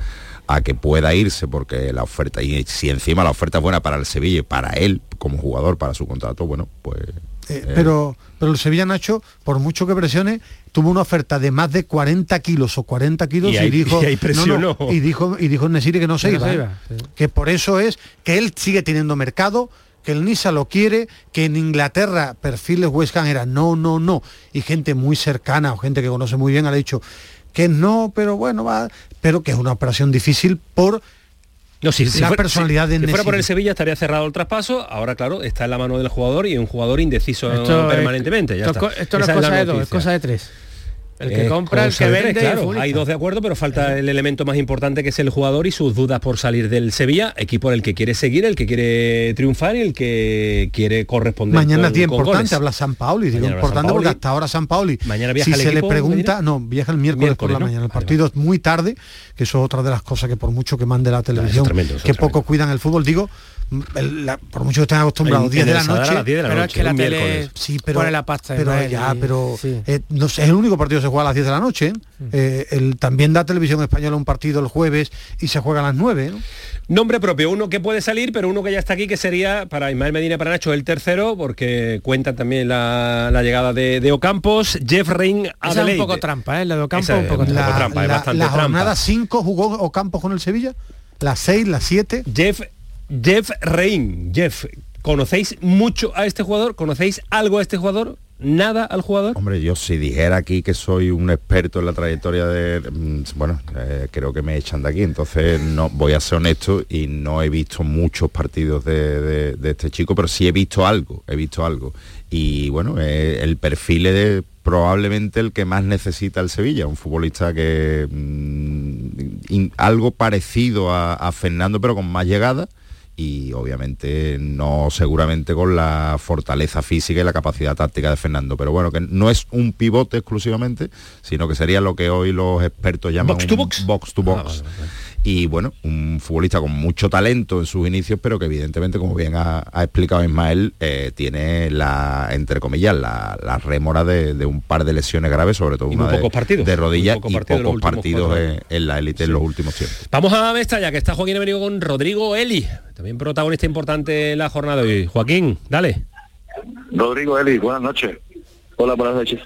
a que pueda irse porque la oferta, y si encima la oferta es buena para el Sevilla y para él como jugador, para su contrato, bueno, pues eh, eh. pero, pero el Sevilla Nacho, por mucho que presione, tuvo una oferta de más de 40 kilos o 40 kilos y, dijo, y, dijo y dijo Nesiri que no se iba, ¿eh? que por eso es que él sigue teniendo mercado que el Nisa lo quiere, que en Inglaterra perfiles West Ham era no, no, no, y gente muy cercana o gente que conoce muy bien ha dicho que no, pero bueno, va, pero que es una operación difícil por no, si, la personalidad de Si fuera por el Sevilla estaría cerrado el traspaso, ahora claro, está en la mano del jugador y un jugador indeciso permanentemente. esto, no es cosa de dos, es cosa de tres. El que compra, el que vende. claro, hay dos de acuerdo, pero falta el elemento más importante que es el jugador y sus dudas por salir del Sevilla, equipo en el que quiere seguir, el que quiere triunfar y el que quiere corresponder. Mañana es día importante, habla San Pauli, digo importante porque hasta ahora San Pauli. Mañana viaja si se le pregunta, no, viaja el miércoles, por la mañana. El partido es muy tarde, que eso es otra de las cosas que por mucho que mande la televisión, que poco cuidan el fútbol, digo, por mucho que estén acostumbrados, 10 de la noche, pero es que la tele sí, pero, pone la pasta pero ya, pero eh, no sé, es el único partido que se juega a las 10 de la noche. Mm. Eh, el, también da televisión española un partido el jueves y se juega a las 9. Nombre propio, uno que puede salir, pero uno que ya está aquí, que sería para Ismael Medina para Nacho el tercero, porque cuenta también la, llegada de, Ocampos, Jeff Ring es un poco trampa, ¿eh? La de Ocampos un poco trampa. La, la jornada 5 jugó Ocampos con el Sevilla, las 6, las 7. Jeff Jeff Rein. Jeff, ¿conocéis mucho a este jugador? ¿Conocéis algo a este jugador? nada al jugador? Hombre, yo si dijera aquí que soy un experto en la trayectoria de... Mm, bueno, eh, creo que me echan de aquí, entonces no voy a ser honesto y no he visto muchos partidos de, este chico, pero sí he visto algo, he visto algo. Y bueno, eh, el perfil es probablemente el que más necesita el Sevilla, un futbolista que... Mm, algo parecido a Fernando, pero con más llegada y obviamente no seguramente con la fortaleza física y la capacidad táctica de Fernando, pero bueno, que no es un pivote exclusivamente, sino que sería lo que hoy los expertos llaman box to box, box, to box. Ah, y bueno, un futbolista con mucho talento en sus inicios, pero que evidentemente, como bien ha, explicado Ismael, eh, tiene la, entre comillas, la, la rémora de, un par de lesiones graves, sobre todo una de, partidos, de rodillas y pocos partidos en, la élite en los últimos tiempos. Vamos a ya que está Joaquín venido con Rodrigo Eli, también protagonista importante en la jornada de hoy. Joaquín, dale. Rodrigo Eli, buenas noches. Hola, buenas noches.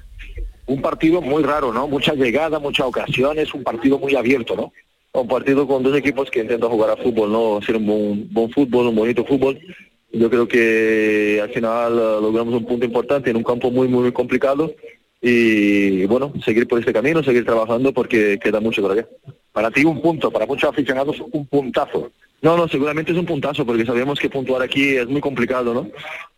Un partido muy raro, ¿no? Muchas llegadas, muchas ocasiones, un partido muy abierto, ¿no? Un partido con dos equipos que intentan jugar a fútbol, ¿no? Hacer un buen, fútbol, un bonito fútbol. Yo creo que al final uh, logramos un punto importante en un campo muy, muy complicado y bueno, seguir por este camino, seguir trabajando porque queda mucho todavía. Para ti un punto, para muchos aficionados un puntazo. No, no, seguramente es un puntazo porque sabemos que puntuar aquí es muy complicado, ¿no?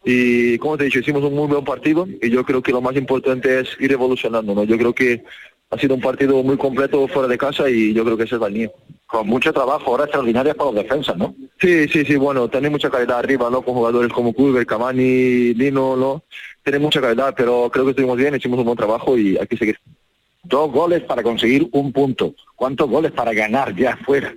Y como te he dicho, hicimos un muy buen partido y yo creo que lo más importante es ir evolucionando, ¿no? Yo creo que ha sido un partido muy completo fuera de casa y yo creo que ese es el mío. Con mucho trabajo, ahora extraordinaria para los defensas, ¿no? Sí, sí, sí, bueno, tiene mucha calidad arriba, ¿no? Con jugadores como Culver, Cavani, Lino, ¿no? Tiene mucha calidad, pero creo que estuvimos bien, hicimos un buen trabajo y hay que seguir. Dos goles para conseguir un punto. ¿Cuántos goles para ganar ya fuera?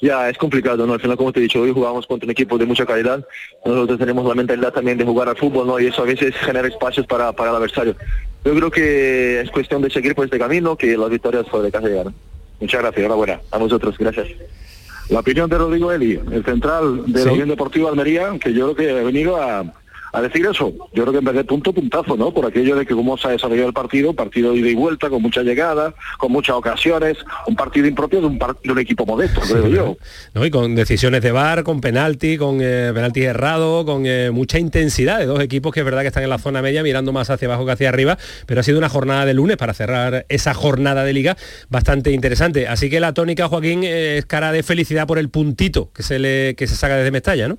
Ya, es complicado, ¿no? Al final, como te he dicho, hoy jugamos contra un equipo de mucha calidad. Nosotros tenemos la mentalidad también de jugar al fútbol, ¿no? Y eso a veces genera espacios para, para el adversario. Yo creo que es cuestión de seguir por este camino, que las victorias fuera de casa llegaron. Muchas gracias, enhorabuena. A vosotros, gracias. La opinión de Rodrigo Eli, el central de la Unión Deportiva Almería, que yo creo que ha venido a, a decir eso. Yo creo que en vez de punto, puntazo, ¿no? Por aquello de que cómo se ha desarrollado el partido, partido de ida y vuelta, con mucha llegada, con muchas ocasiones, un partido impropio de un, de un equipo modesto, creo yo. ¿No? Y con decisiones de bar, con penalti, con eh, penalti errado, con eh, mucha intensidad de dos equipos que es verdad que están en la zona media mirando más hacia abajo que hacia arriba, pero ha sido una jornada de lunes para cerrar esa jornada de liga bastante interesante. Así que la tónica, Joaquín, eh, es cara de felicidad por el puntito que se le que se saca desde Mestalla, ¿no?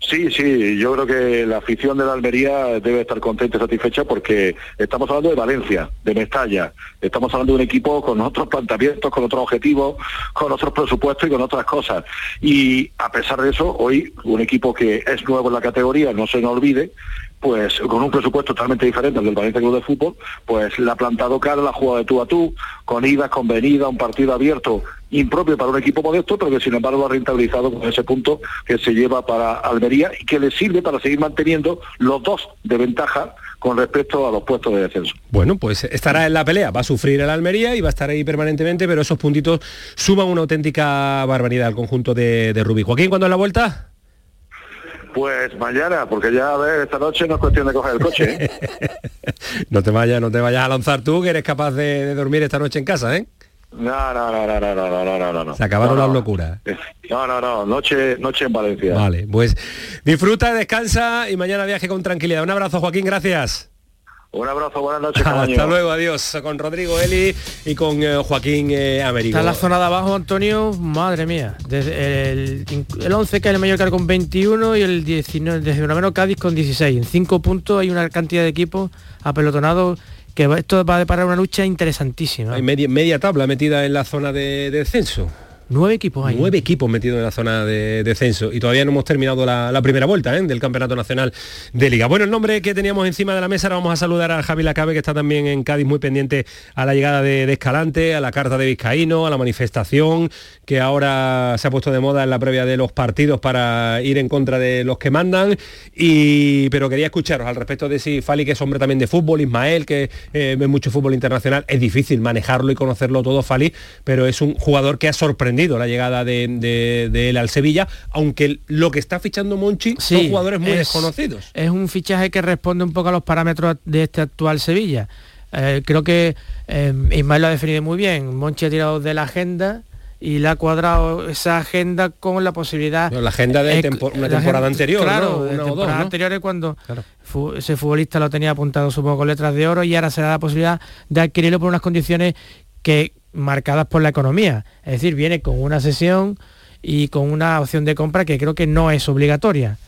Sí, sí, yo creo que la afición de la Almería debe estar contenta y satisfecha porque estamos hablando de Valencia, de Mestalla, estamos hablando de un equipo con otros planteamientos, con otros objetivos, con otros presupuestos y con otras cosas. Y a pesar de eso, hoy un equipo que es nuevo en la categoría, no se nos olvide, pues con un presupuesto totalmente diferente al del Valencia Club de Fútbol, pues le ha plantado cara la jugada de tú a tú, con idas, con venida, un partido abierto, impropio para un equipo modesto, pero que sin embargo ha rentabilizado con ese punto que se lleva para Almería y que le sirve para seguir manteniendo los dos de ventaja con respecto a los puestos de descenso. Bueno, pues estará en la pelea, va a sufrir el Almería y va a estar ahí permanentemente, pero esos puntitos suman una auténtica barbaridad al conjunto de, de Rubí. Joaquín, ¿cuándo es la vuelta? Pues mañana, porque ya a ver, esta noche no es cuestión de coger el coche. ¿eh? no te vayas, no te vayas a lanzar tú, que eres capaz de, de, dormir esta noche en casa, ¿eh? No, no, no, no, no, no, no, no, no. Se acabaron no, las locuras. No, no, no, noche, noche en Valencia. Vale, pues disfruta, descansa y mañana viaje con tranquilidad. Un abrazo, Joaquín, gracias. Un abrazo, buenas noches. Hasta luego, adiós. Con Rodrigo Eli y con eh, Joaquín eh, Américo. Está en la zona de abajo, Antonio, madre mía. Desde el, el 11 que es el Mallorca con 21 y el 19, desde menos Cádiz con 16. En 5 puntos hay una cantidad de equipos apelotonados que esto va a deparar una lucha interesantísima. Hay media, media tabla metida en la zona de, de descenso. Nueve equipos hay. Nueve equipos metidos en la zona de descenso y todavía no hemos terminado la, primera vuelta ¿eh? del Campeonato Nacional de Liga. Bueno, el nombre que teníamos encima de la mesa, ahora vamos a saludar a Javi Lacabe, que está también en Cádiz muy pendiente a la llegada de, de, Escalante, a la carta de Vizcaíno, a la manifestación que ahora se ha puesto de moda en la previa de los partidos para ir en contra de los que mandan. Y, pero quería escucharos al respecto de si Fali, que es hombre también de fútbol, Ismael, que eh, ve mucho fútbol internacional, es difícil manejarlo y conocerlo todo Fali, pero es un jugador que ha sorprendido la llegada de, de, de, él al Sevilla, aunque lo que está fichando Monchi sí, son jugadores muy es, desconocidos. Es un fichaje que responde un poco a los parámetros de este actual Sevilla. Eh, creo que eh, Ismael lo ha definido muy bien. Monchi ha tirado de la agenda y le ha cuadrado esa agenda con la posibilidad la agenda de eh, una temporada anterior claro ¿no? temporadas ¿no? anteriores cuando claro. fu ese futbolista lo tenía apuntado supongo con letras de oro y ahora se da la posibilidad de adquirirlo por unas condiciones que marcadas por la economía. Es decir, viene con una sesión y con una opción de compra que creo que no es obligatoria.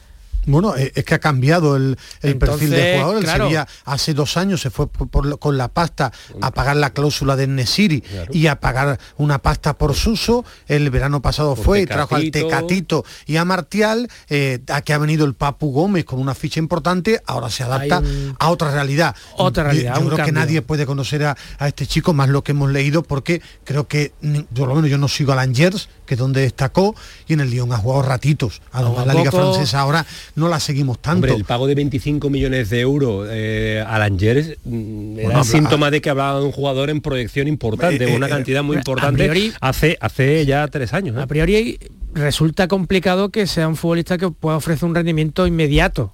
Bueno, es que ha cambiado el, el Entonces, perfil de jugador. El claro. Sevilla hace dos años se fue por, por, con la pasta a pagar la cláusula de Nesiri claro. y a pagar una pasta por Suso. El verano pasado por fue y trajo al Tecatito y a Martial. Eh, aquí ha venido el Papu Gómez con una ficha importante. Ahora se adapta un... a otra realidad. Otra realidad. Yo, yo creo cambio. que nadie puede conocer a, a, este chico más lo que hemos leído porque creo que por lo menos yo no sigo a Langers, que es donde destacó, y en el Lyon ha jugado ratitos. Además, la Liga Francesa ahora no la seguimos tanto. Hombre, el pago de 25 millones de euros eh, a Langers mm, era bueno, síntoma a... de que hablaba de un jugador en proyección importante, eh, una eh, cantidad muy importante priori, hace, hace ya tres años. A priori resulta complicado que sea un futbolista que pueda ofrecer un rendimiento inmediato.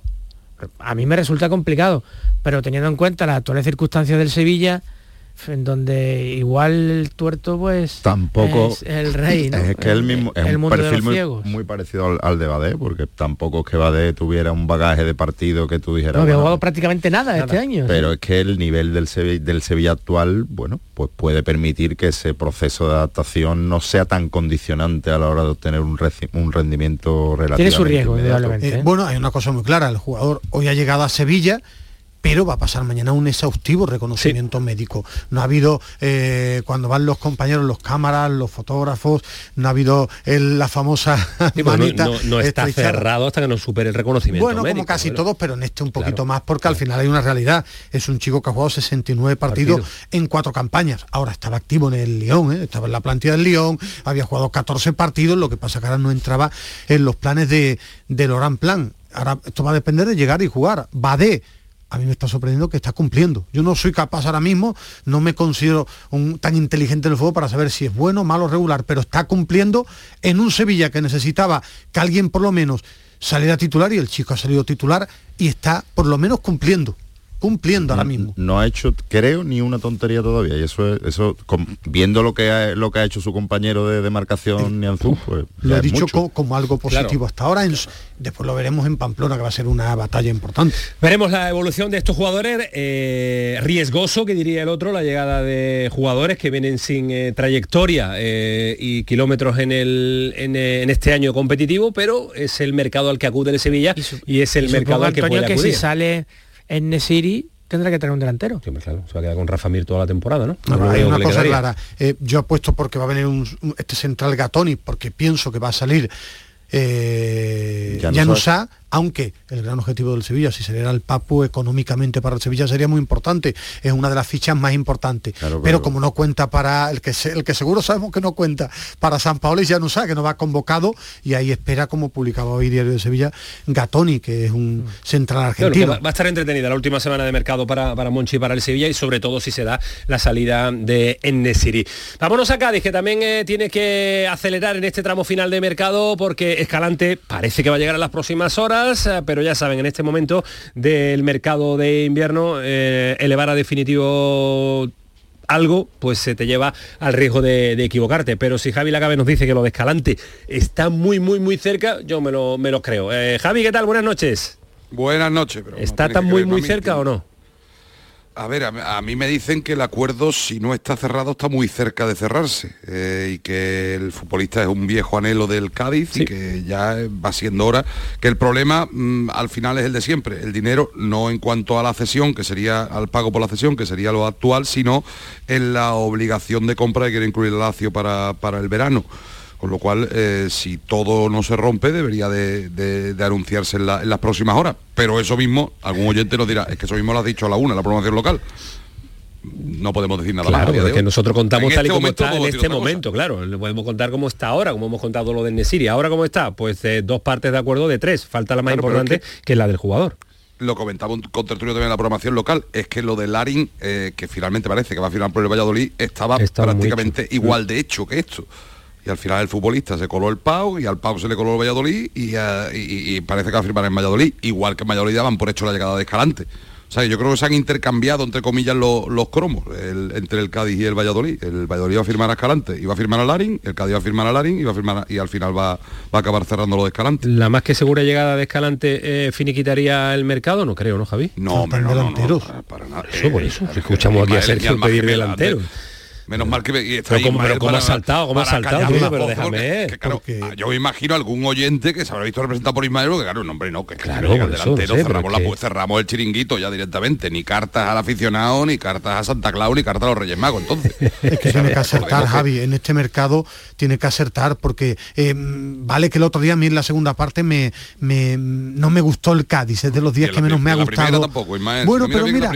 A mí me resulta complicado, pero teniendo en cuenta las actuales circunstancias del Sevilla, en donde igual el tuerto pues tampoco es el rey ¿no? es que él mismo es el un perfil muy, muy, parecido al, al, de Badé porque tampoco es que Badé tuviera un bagaje de partido que tú dijeras no había bueno, jugado prácticamente nada, nada, este año pero ¿sí? es que el nivel del Sevilla, del Sevilla actual bueno pues puede permitir que ese proceso de adaptación no sea tan condicionante a la hora de obtener un, un rendimiento relativamente tiene su riesgo indudablemente eh, bueno hay una cosa muy clara el jugador hoy ha llegado a Sevilla pero va a pasar mañana un exhaustivo reconocimiento sí. médico. No ha habido, eh, cuando van los compañeros, los cámaras, los fotógrafos, no ha habido el, la famosa sí, manita. No, no, no está cerrado hasta que no supere el reconocimiento Bueno, médico, como casi bueno. todos, pero en este un poquito claro. más, porque claro. al final hay una realidad. Es un chico que ha jugado 69 partidos Partido. en cuatro campañas. Ahora estaba activo en el Lyon, ¿eh? estaba en la plantilla del Lyon, había jugado 14 partidos, lo que pasa que ahora no entraba en los planes de, de Laurent Plan. Ahora esto va a depender de llegar y jugar. Badé a mí me está sorprendiendo que está cumpliendo. Yo no soy capaz ahora mismo, no me considero un, tan inteligente en el juego para saber si es bueno, malo, regular, pero está cumpliendo en un Sevilla que necesitaba que alguien por lo menos salir a titular y el chico ha salido titular y está por lo menos cumpliendo cumpliendo ahora mismo. No ha hecho, creo, ni una tontería todavía. Y eso es, eso, viendo lo que ha, lo que ha hecho su compañero de demarcación Nianzú, pues. Lo he dicho como algo positivo hasta ahora. después lo veremos en Pamplona, que va a ser una batalla importante. Veremos la evolución de estos jugadores. Eh, riesgoso, que diría el otro, la llegada de jugadores que vienen sin eh, trayectoria eh, y kilómetros en, el, en, este año competitivo, pero es el mercado al que acude el Sevilla y, es el mercado al que puede acudir. que si sale en Nesiri tendrá que tener un delantero. Sí, claro, se va a quedar con Rafa Mir toda la temporada, ¿no? hay una cosa clara. Eh, yo apuesto porque va a venir un, este central Gatoni, porque pienso que va a salir eh, Llanusa, aunque el gran objetivo del Sevilla, si sería el Papu económicamente para el Sevilla sería muy importante, es una de las fichas más importantes. pero, como no cuenta para el que el que seguro sabemos que no cuenta para San Paolo y ya no sabe que no va convocado y ahí espera como publicaba hoy Diario de Sevilla Gatoni, que es un mm. central argentino. va, a estar entretenida la última semana de mercado para, para Monchi y para el Sevilla y sobre todo si se da la salida de Enesiri. Vámonos a Cádiz, que también eh, tiene que acelerar en este tramo final de mercado porque Escalante parece que va a llegar a las próximas horas eh, pero ya saben, en este momento del mercado de invierno, eh, elevar a definitivo algo, pues se te lleva al riesgo de, equivocarte. Pero si Javi Lacabe nos dice que lo de Escalante está muy, muy, muy cerca, yo me lo, me lo creo. Eh, Javi, ¿qué tal? Buenas noches. Buenas noches. ¿Está tan muy, muy cerca o no? A ver, a, mí me dicen que el acuerdo, si no está cerrado, está muy cerca de cerrarse eh, y que el futbolista es un viejo anhelo del Cádiz y que ya va siendo hora, que el problema mm, al final es el de siempre, el dinero no en cuanto a la cesión, que sería al pago por la cesión, que sería lo actual, sino en la obligación de compra que quiere incluir el Lazio para, para el verano. Con lo cual, eh, si todo no se rompe, debería de, anunciarse en, las próximas horas. Pero eso mismo, algún oyente nos dirá, es que eso mismo lo has dicho a la una, la promoción local no podemos decir nada claro, más. que nosotros contamos tal y este como está en este momento, claro. Le podemos contar cómo está ahora, como hemos contado lo del Nesiri. Ahora cómo está, pues eh, dos partes de acuerdo de tres. Falta la más importante, que, es la del jugador. Lo comentaba un contertulio también en la programación local, es que lo de Larin, eh, que finalmente parece que va a firmar por el Valladolid, estaba prácticamente igual de hecho que esto y al final el futbolista se coló el Pau y al Pau se le coló el Valladolid eh, y, parece que va a firmar en Valladolid, igual que en Valladolid daban por hecho la llegada de Escalante. O sea, yo creo que se han intercambiado, entre comillas, los, cromos entre el Cádiz y el Valladolid. El Valladolid va a firmar a Escalante va a firmar a Larín, el Cádiz va a firmar a Larín y va a firmar y al final va, a acabar cerrando lo de Escalante. La más que segura llegada de Escalante eh, finiquitaría el mercado, no creo, ¿no, Javi? No, hombre, no, no, para, nada. Eso, por eso. Eh, escuchamos aquí a Sergio pedir delantero. Menos mal que pero, como, ha saltado, como ha saltado, pero déjame. Yo me imagino algún oyente que se habrá visto representado por Ismael, que claro, un hombre no, que claro, el delantero, cerramos, el chiringuito ya directamente, ni cartas al aficionado, ni cartas a Santa Claus, ni cartas a los Reyes Magos, entonces. es que tiene que acertar, Javi, en este mercado tiene que acertar, porque eh, vale que el otro día a mí en la segunda parte me, no me gustó el Cádiz, es de los días que menos me ha gustado. Tampoco, bueno, pero mira,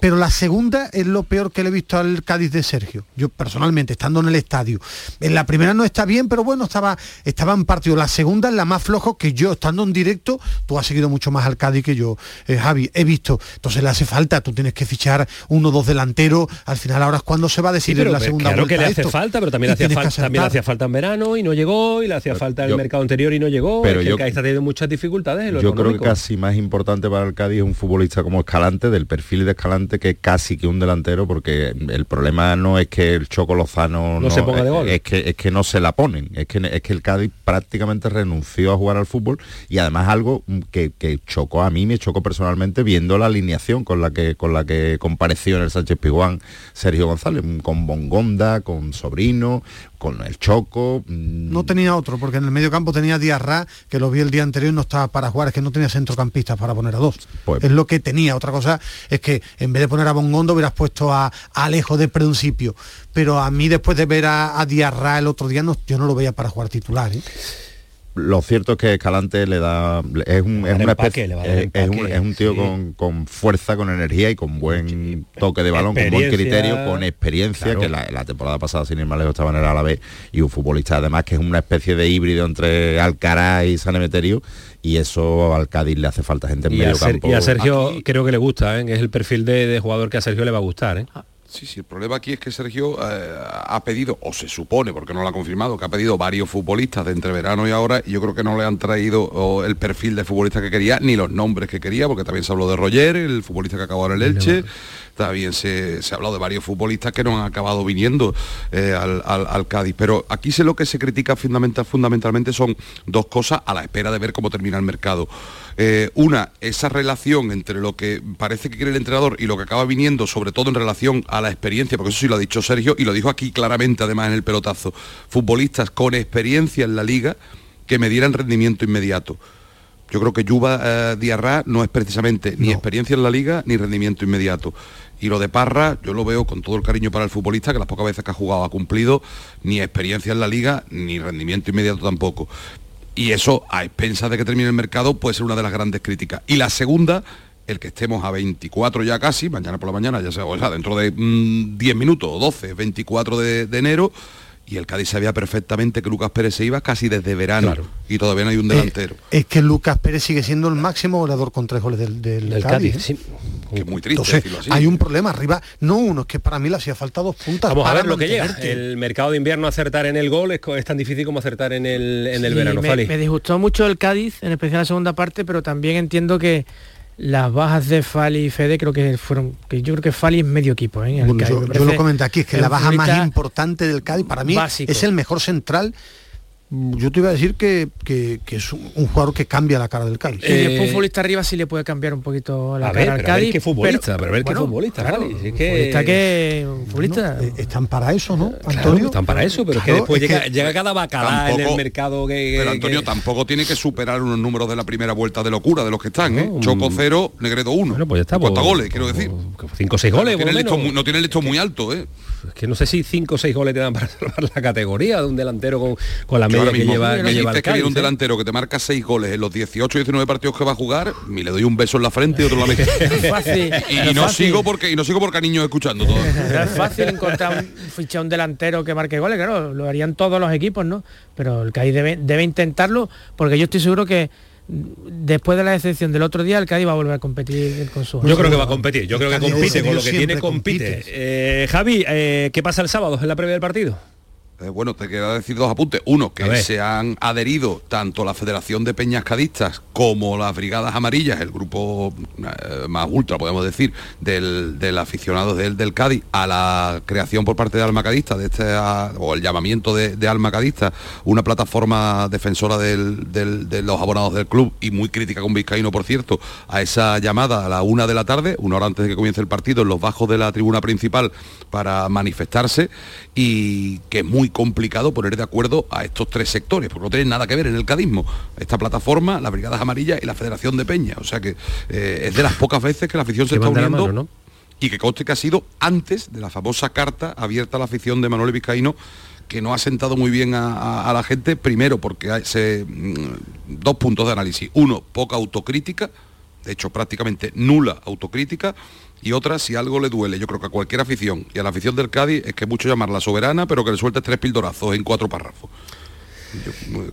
pero la segunda es lo peor que le he visto al Cádiz de Sergio yo personalmente, estando en el estadio. En la primera no está bien, pero bueno, estaba, estaba en partido. La segunda es la más flojo que yo, estando en directo, tú has seguido mucho más al Cádiz que yo, eh, Javi, he visto. Entonces le hace falta, tú tienes que fichar uno o dos delanteros, al final ahora es cuando se va a decidir en la segunda claro que le hace falta, pero también, hacía falta, también hacía falta en verano y no llegó, y le hacía falta en el mercado anterior y no llegó. Pero el Cádiz ha tenido muchas dificultades. yo creo que casi más importante para el Cádiz es un futbolista como Escalante, del perfil de Escalante, que casi que un delantero, porque el problema no es que el Choco Lozano no, se ponga de gol. Es que, es que no se la ponen. Es que, es que el Cádiz prácticamente renunció a jugar al fútbol y además algo que, chocó a mí, me chocó personalmente viendo la alineación con la que, con la que compareció en el Sánchez Piguán Sergio González, con Bongonda, con Sobrino, con el Choco. Mm. No tenía otro, porque en el medio campo tenía Diarra, que lo vi el día anterior y no estaba para jugar, es que no tenía centrocampistas para poner a dos. Pues es lo que tenía. Otra cosa es que en vez de poner a Bongondo hubieras puesto a, Alejo de principio. Pero a mí después de ver a, a Diarra el otro día, no, yo no lo veía para jugar titular. ¿eh? lo cierto es que Escalante le da es un, es una es, un, tío con, fuerza con energía y con buen toque de balón con buen criterio con experiencia que la, temporada pasada sin ir más lejos estaba en el Alavés y un futbolista además que es una especie de híbrido entre Alcaraz y San Emeterio y eso al Cádiz le hace falta gente en medio campo y a Sergio creo que le gusta ¿eh? es el perfil de, jugador que a Sergio le va a gustar ¿eh? Sí, sí, el problema aquí es que Sergio eh, ha pedido, o se supone, porque no lo ha confirmado, que ha pedido varios futbolistas de entre verano y ahora, y yo creo que no le han traído el perfil de futbolista que quería, ni los nombres que quería, porque también se habló de Roger, el futbolista que acabó en el Elche, también se, ha hablado de varios futbolistas que no han acabado viniendo eh, al, Cádiz. Pero aquí sé lo que se critica fundamentalmente son dos cosas a la espera de ver cómo termina el mercado. Eh, una, esa relación entre lo que parece que quiere el entrenador y lo que acaba viniendo, sobre todo en relación a la experiencia, porque eso sí lo ha dicho Sergio y lo dijo aquí claramente además en el pelotazo, futbolistas con experiencia en la liga que me dieran rendimiento inmediato. Yo creo que Yuba eh, Diarra no es precisamente ni experiencia en la liga ni rendimiento inmediato. Y lo de Parra, yo lo veo con todo el cariño para el futbolista, que las pocas veces que ha jugado ha cumplido ni experiencia en la liga, ni rendimiento inmediato tampoco. Y eso, a expensas de que termine el mercado, puede ser una de las grandes críticas. Y la segunda, el que estemos a 24 ya casi, mañana por la mañana, ya sea, o sea dentro de 10 mm, minutos, 12, 24 de, de enero, y el Cádiz sabía perfectamente que Lucas Pérez se iba casi desde verano y todavía no hay un eh, delantero. es que Lucas Pérez sigue siendo el máximo goleador con tres goles del, Cádiz. Que muy triste. hay un problema arriba, no uno, es que para mí le hacía falta dos puntas. Vamos a ver lo que llega. El mercado de invierno acertar en el gol es, tan difícil como acertar en el, en el verano. Me, me disgustó mucho el Cádiz, en especial la segunda parte, pero también entiendo que las bajas de Fali y Fede creo que fueron que yo creo que Fali es medio equipo ¿eh? yo, lo comenté aquí es que la baja más importante del Cádiz para mí es el mejor central yo te iba a decir que, es un, jugador que cambia la cara del Cádiz. Y después un futbolista arriba sí le puede cambiar un poquito la cara al Cádiz. qué futbolista, pero, ver qué futbolista, claro, es que... futbolista. Eh, están para eso, ¿no, Antonio? están para eso, pero es que después llega, cada bacalá en el mercado que... Pero Antonio tampoco tiene que superar unos números de la primera vuelta de locura de los que están, ¿eh? Choco cero, Negredo uno. Bueno, pues ya está. Pues, goles, quiero decir. Cinco o seis goles. No tiene, el listo muy alto, ¿eh? Es que no sé si cinco o seis goles te dan para salvar la categoría de un delantero con, con la media que lleva que viene un ¿eh? delantero que te marca seis goles en los 18 y 19 partidos que va a jugar, y le doy un beso en la frente y otro la mete. y, no sigo porque y no sigo porque a niños escuchando todo. es fácil encontrar un ficha un delantero que marque goles, claro, lo harían todos los equipos, ¿no? Pero el Cádiz debe, debe intentarlo porque yo estoy seguro que después de la decepción del otro día, el Cádiz va a volver a competir con su Yo creo que va a competir, yo creo que compite, con lo que tiene compite. Eh, Javi, eh, ¿qué pasa el sábado en la previa del partido? Eh, bueno, te queda decir dos apuntes. Uno, que se han adherido tanto la Federación de Peñas Cadistas como las Brigadas Amarillas, el grupo eh, más ultra, podemos decir, del, aficionado del, del Cádiz, a la creación por parte de Alma Cadista, de este, o el llamamiento de, Alma Cadista, una plataforma defensora de los abonados del club y muy crítica con Vizcaíno, por cierto, a esa llamada a la una de la tarde, una hora antes de que comience el partido, en los bajos de la tribuna principal para manifestarse y que es muy complicado poner de acuerdo a estos tres sectores, porque no tienen nada que ver en el cadismo. Esta plataforma, las Brigadas Amarillas y la Federación de Peña. O sea que eh, es de las pocas veces que la afición se está uniendo. Y que conste que ha sido antes de la famosa carta abierta a la afición de Manuel Vizcaíno que no ha sentado muy bien a, la gente, primero porque hay mm, dos puntos de análisis. Uno, poca autocrítica, de hecho prácticamente nula autocrítica, y otra, si algo le duele, yo creo que a cualquier afición y a la afición del Cádiz es que mucho llamarla soberana, pero que le sueltes tres pildorazos en cuatro párrafos.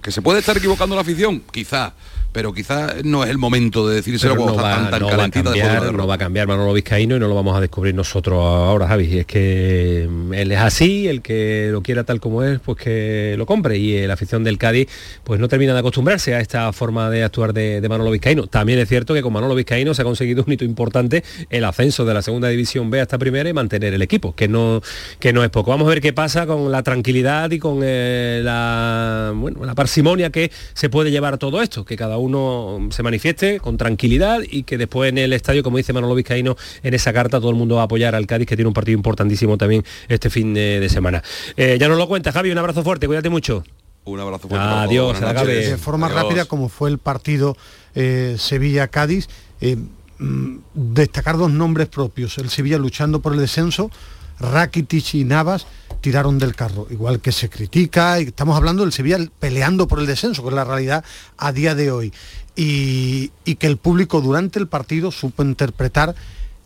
Que se puede estar equivocando la afición, quizás, pero quizás no es el momento de decírselo no va, tan, no va a cambiar, no va a cambiar Manolo Vizcaíno y no lo vamos a descubrir nosotros ahora, Javi. Y es que mm, él es así, el que lo quiera tal como es, pues que lo compre. Y la afición del Cádiz pues no termina de acostumbrarse a esta forma de actuar de, Manolo Vizcaíno. También es cierto que con Manolo Vizcaíno se ha conseguido un hito importante, el ascenso de la segunda división B a esta primera y mantener el equipo, que no, que no es poco. Vamos a ver qué pasa con la tranquilidad y con eh, la, bueno, la parsimonia que se puede llevar todo esto, que cada uno se manifieste con tranquilidad y que después en el estadio, como dice Manolo Vizcaíno, en esa carta todo el mundo va a apoyar al Cádiz, que tiene un partido importantísimo también este fin de, semana. Eh, ya nos lo cuenta, Javi, un abrazo fuerte, cuídate mucho. Un abrazo fuerte. Adiós, De forma rápida, como fue el partido eh, Sevilla-Cádiz, eh, mm, destacar dos nombres propios. El Sevilla luchando por el descenso, Rakitic y Navas tiraron del carro, igual que se critica, y estamos hablando del Sevilla peleando por el descenso, que es la realidad a día de hoy, y, que el público durante el partido supo interpretar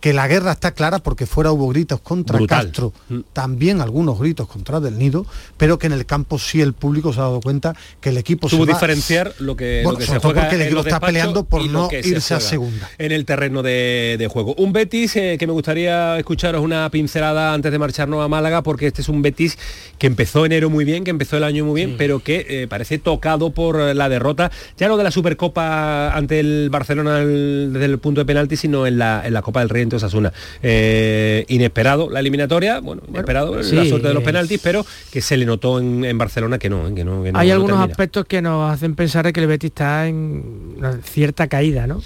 que la guerra está clara porque fuera hubo gritos contra Castro, mm. también algunos gritos contra Del Nido, pero que en el campo sí el público se ha dado cuenta que el equipo Tuvo se diferenciar lo que, lo que se juega porque el equipo está peleando por no irse a segunda. En el terreno de, juego. Un Betis eh, que me gustaría escucharos una pincelada antes de marcharnos a Málaga, porque este es un Betis que empezó enero muy bien, que empezó el año muy bien, pero que eh, parece tocado por la derrota, ya no de la Supercopa ante el Barcelona desde el punto de penalti, sino en la, en la Copa del Rey Osasuna. Eh, inesperado la eliminatoria, bueno, inesperado la suerte de los penaltis, pero que se le notó en, Barcelona que no, que no, Hay algunos aspectos que nos hacen pensar que el Betis está en una cierta caída, ¿no?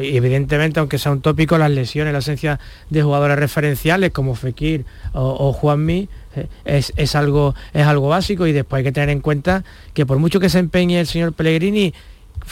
Y evidentemente, aunque sea un tópico, las lesiones, la ausencia de jugadores referenciales como Fekir o, Juanmi eh, es, es, algo, es algo básico y después hay que tener en cuenta que por mucho que se empeñe el señor Pellegrini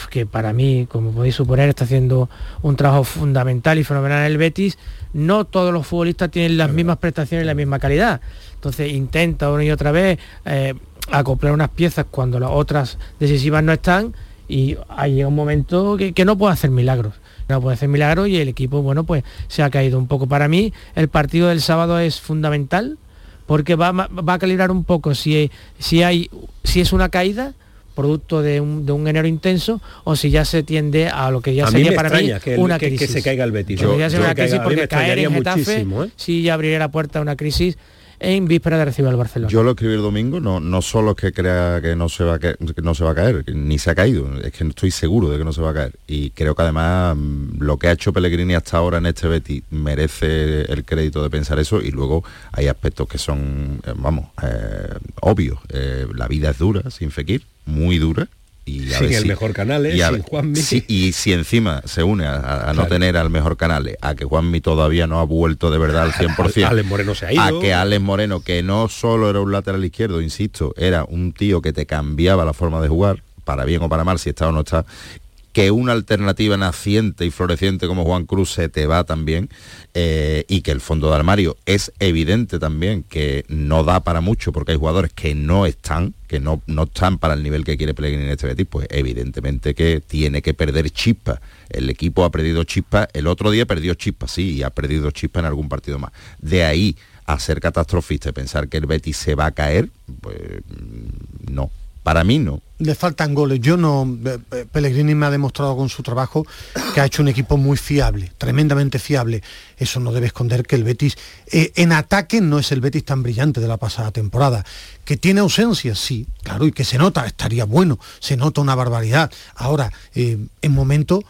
que para mí, como podéis suponer, está haciendo un trabajo fundamental y fenomenal en el Betis, no todos los futbolistas tienen las mismas prestaciones y la misma calidad. Entonces intenta una y otra vez eh, acoplar unas piezas cuando las otras decisivas no están y ahí llega un momento que, no puede hacer milagros. No puede hacer milagros y el equipo, bueno, pues se ha caído un poco. Para mí, el partido del sábado es fundamental porque va, va a calibrar un poco si, si, hay, si es una caída producto de un, de un, enero intenso o si ya se tiende a lo que ya sería para mí una crisis. Que se caiga el Betis. Yo, ya una crisis porque caer en Getafe ¿eh? sí ya abriría la puerta a una crisis en víspera de recibir al Barcelona. Yo lo escribí el domingo, no, no solo es que crea que no se va a caer, que no se va a caer, ni se ha caído, es que estoy seguro de que no se va a caer. Y creo que además mm, lo que ha hecho Pellegrini hasta ahora en este Betis merece el crédito de pensar eso y luego hay aspectos que son, eh, vamos, eh, obvios. la vida es dura, sin Fekir, muy dura y el mejor canal y, y si encima se une a, no tener al mejor canal a que Juanmi todavía no ha vuelto de verdad al 100% Alex Moreno se ha ido. a que Alex Moreno que no solo era un lateral izquierdo insisto era un tío que te cambiaba la forma de jugar para bien o para mal si está o no está que una alternativa naciente y floreciente como Juan Cruz se te va también eh, y que el fondo de armario es evidente también que no da para mucho porque hay jugadores que no están, que no, no están para el nivel que quiere Pellegrini en este Betis, pues evidentemente que tiene que perder chispa. El equipo ha perdido chispa, el otro día perdió chispa, sí, y ha perdido chispa en algún partido más. De ahí a ser catastrofista y pensar que el Betis se va a caer, pues mm, no, para mí no. Le faltan goles. Yo no. Eh, eh, Pellegrini me ha demostrado con su trabajo que ha hecho un equipo muy fiable, tremendamente fiable. Eso no debe esconder que el Betis eh, en ataque no es el Betis tan brillante de la pasada temporada. Que tiene ausencias, sí, claro, y que se nota, estaría bueno, se nota una barbaridad. Ahora, en momento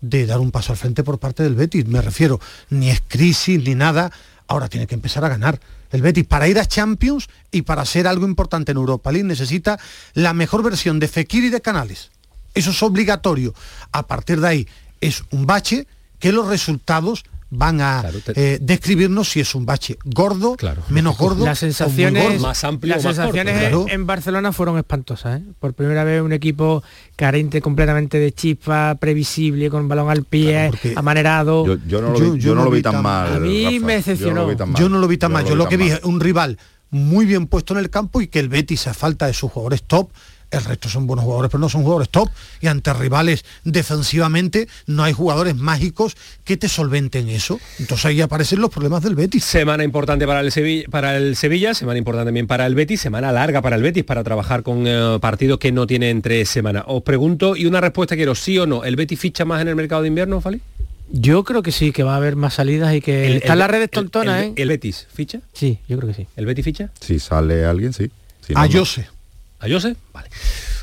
de dar un paso al frente por parte del Betis, me refiero, ni es crisis ni nada, ahora tiene que empezar a ganar el Betis para ir a Champions y para ser algo importante en Europa League necesita la mejor versión de Fekir y de Canales. Eso es obligatorio. A partir de ahí es un bache que los resultados van a eh, describirnos si es un bache gordo, menos gordo, las sensaciones, más amplio, las sensaciones en, Barcelona fueron espantosas. ¿eh? Por primera vez un equipo carente completamente de chispa, previsible, con balón al pie, amanerado. Yo, no, lo vi, tan mal. A mí me decepcionó. Yo no lo vi tan mal. Yo lo que vi es un rival muy bien puesto en el campo y que el Betis a falta de sus jugadores top el resto son buenos jugadores, pero no son jugadores top. Y ante rivales defensivamente no hay jugadores mágicos que te solventen eso. Entonces ahí aparecen los problemas del Betis. Semana importante para el Sevilla, para el Sevilla semana importante también para el Betis, semana larga para el Betis para trabajar con eh, partidos que no tienen tres semanas. Os pregunto y una respuesta quiero, sí o no, ¿el Betis ficha más en el mercado de invierno, Fali? Yo creo que sí, que va a haber más salidas y que están las redes tontonas, el, ¿eh? ¿El Betis ficha? Sí, yo creo que sí. ¿El Betis ficha? Si sale alguien, sí. ah, yo sé. ¿A Jose? Vale.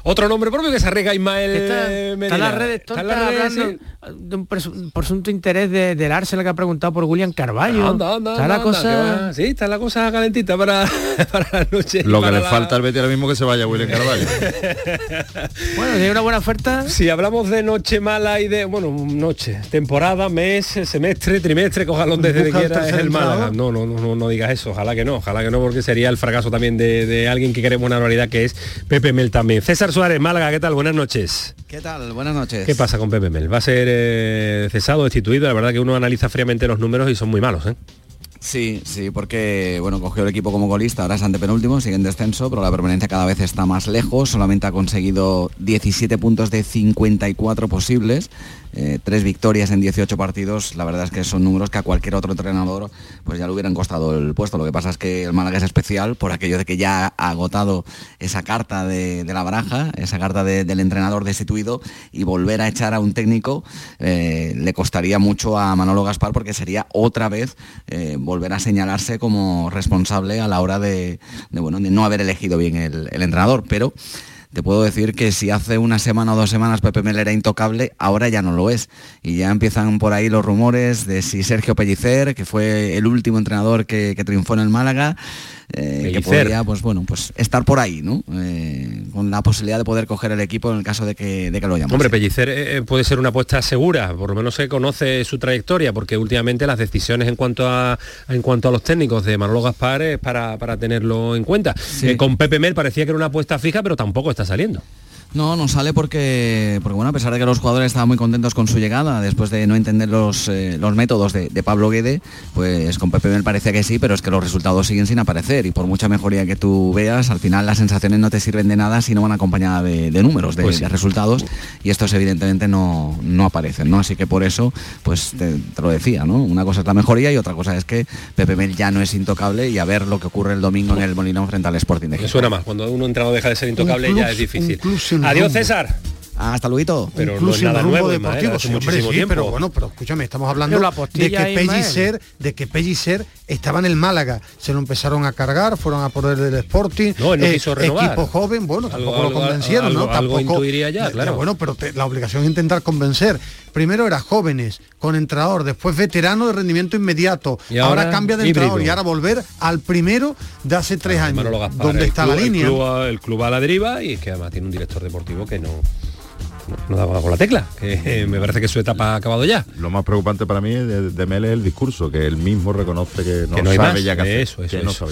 Otro nombre propio que se arriesga Ismael está, está las redes hablando de un presunto interés de, del Arsenal que ha preguntado por William Carballo. Anda, anda, está la cosa... sí, está la cosa calentita para, para la noche. Lo que le falta al Betis ahora mismo que se vaya William Carballo. bueno, tiene una buena oferta. Si hablamos de noche mala y de, bueno, noche, temporada, mes, semestre, trimestre, cojalón desde que quiera, es el Málaga. No, no, no, no, digas eso, ojalá que no, ojalá que no, porque sería el fracaso también de, de alguien que queremos una realidad que es Pepe Mel también. César Suárez, Málaga, ¿qué tal? Buenas noches. ¿Qué tal? Buenas noches. ¿Qué pasa con Pepe Mel? ¿Va a ser eh, cesado, destituido? La verdad que uno analiza fríamente los números y son muy malos, ¿eh? Sí, sí, porque bueno, cogió el equipo como golista, ahora es antepenúltimo, sigue en descenso, pero la permanencia cada vez está más lejos, solamente ha conseguido 17 puntos de 54 posibles, eh, tres victorias en 18 partidos, la verdad es que son números que a cualquier otro entrenador pues ya le hubieran costado el puesto. Lo que pasa es que el Málaga es especial por aquello de que ya ha agotado esa carta de, la baraja, esa carta del entrenador destituido y volver a echar a un técnico eh, le costaría mucho a Manolo Gaspar porque sería otra vez eh, volver a señalarse como responsable a la hora de, bueno, de no haber elegido bien el, el entrenador. Pero te puedo decir que si hace una semana o dos semanas Pepe Mel era intocable, ahora ya no lo es. Y ya empiezan por ahí los rumores de si Sergio Pellicer, que fue el último entrenador que, triunfó en el Málaga, eh, que podría pues bueno pues estar por ahí no eh, con la posibilidad de poder coger el equipo en el caso de que, de que lo llamemos hombre Pellicer eh, puede ser una apuesta segura por lo menos se conoce su trayectoria porque últimamente las decisiones en cuanto a en cuanto a los técnicos de Manolo Gaspar es para, para tenerlo en cuenta. Con Pepe Mel parecía que era una apuesta fija pero tampoco está saliendo no, no sale porque, porque bueno, a pesar de que los jugadores estaban muy contentos con su llegada, después de no entender los, eh, los métodos de, Pablo Guede, pues con Pepe me parece que sí, pero es que los resultados siguen sin aparecer y por mucha mejoría que tú veas, al final las sensaciones no te sirven de nada si no van acompañadas de, números, de, pues resultados y estos evidentemente no, no aparecen, ¿no? Así que por eso, pues te, lo decía, ¿no? Una cosa es la mejoría y otra cosa es que Pepe Mel ya no es intocable y a ver lo que ocurre el domingo en el Molinón frente al Sporting de Me suena más, cuando uno entrado deja de ser intocable ya es difícil. Adiós, César. Hasta luego. Pero Incluso no es nada deportivo, sí, hombre, sí, pero bueno, pero escúchame, estamos hablando de que Pellicer, de que Pellicer estaba en el Málaga, se lo empezaron a cargar, fueron a poner el Sporting, no, no eh, quiso renovar. equipo joven, bueno, tampoco lo convencieron, ¿no? Algo tampoco intuiría ya, claro. bueno, pero la obligación es intentar convencer. Primero era jóvenes, con entrenador, después veterano de rendimiento inmediato, y ahora, cambia de entrenador y ahora volver al primero de hace tres años, donde está la línea. El club, el club a la deriva y es que además tiene un director deportivo que no no daba con la tecla, que me parece que su etapa ha acabado ya. Lo más preocupante para mí de, de Mel es el discurso, que él mismo reconoce que no, sabe ya qué Eso, eso, eso.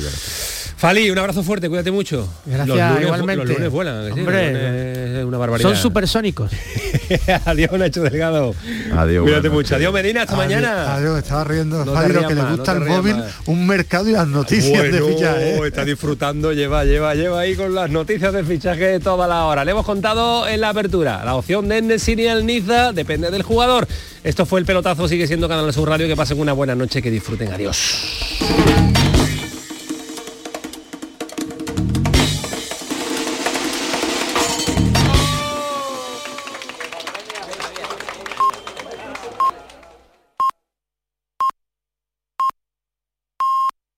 Fali, un abrazo fuerte, cuídate mucho. Gracias, los lunes, igualmente. Los lunes vuelan, Hombre, una barbaridad. Son supersónicos. Adiós, Nacho Delgado. Adiós. Cuídate mucho. Adiós, Medina, hasta mañana. Adiós, estaba riendo. No Fali, lo que le gusta al móvil, un mercado y las noticias de fichaje. Está disfrutando, lleva, lleva, lleva ahí con las noticias de fichaje toda la hora. Le hemos contado en la apertura. La opción de Nesiri al Niza depende del jugador. Esto fue el pelotazo, sigue siendo Canal Sur Radio. Que pasen una buena noche, que disfruten. Adiós.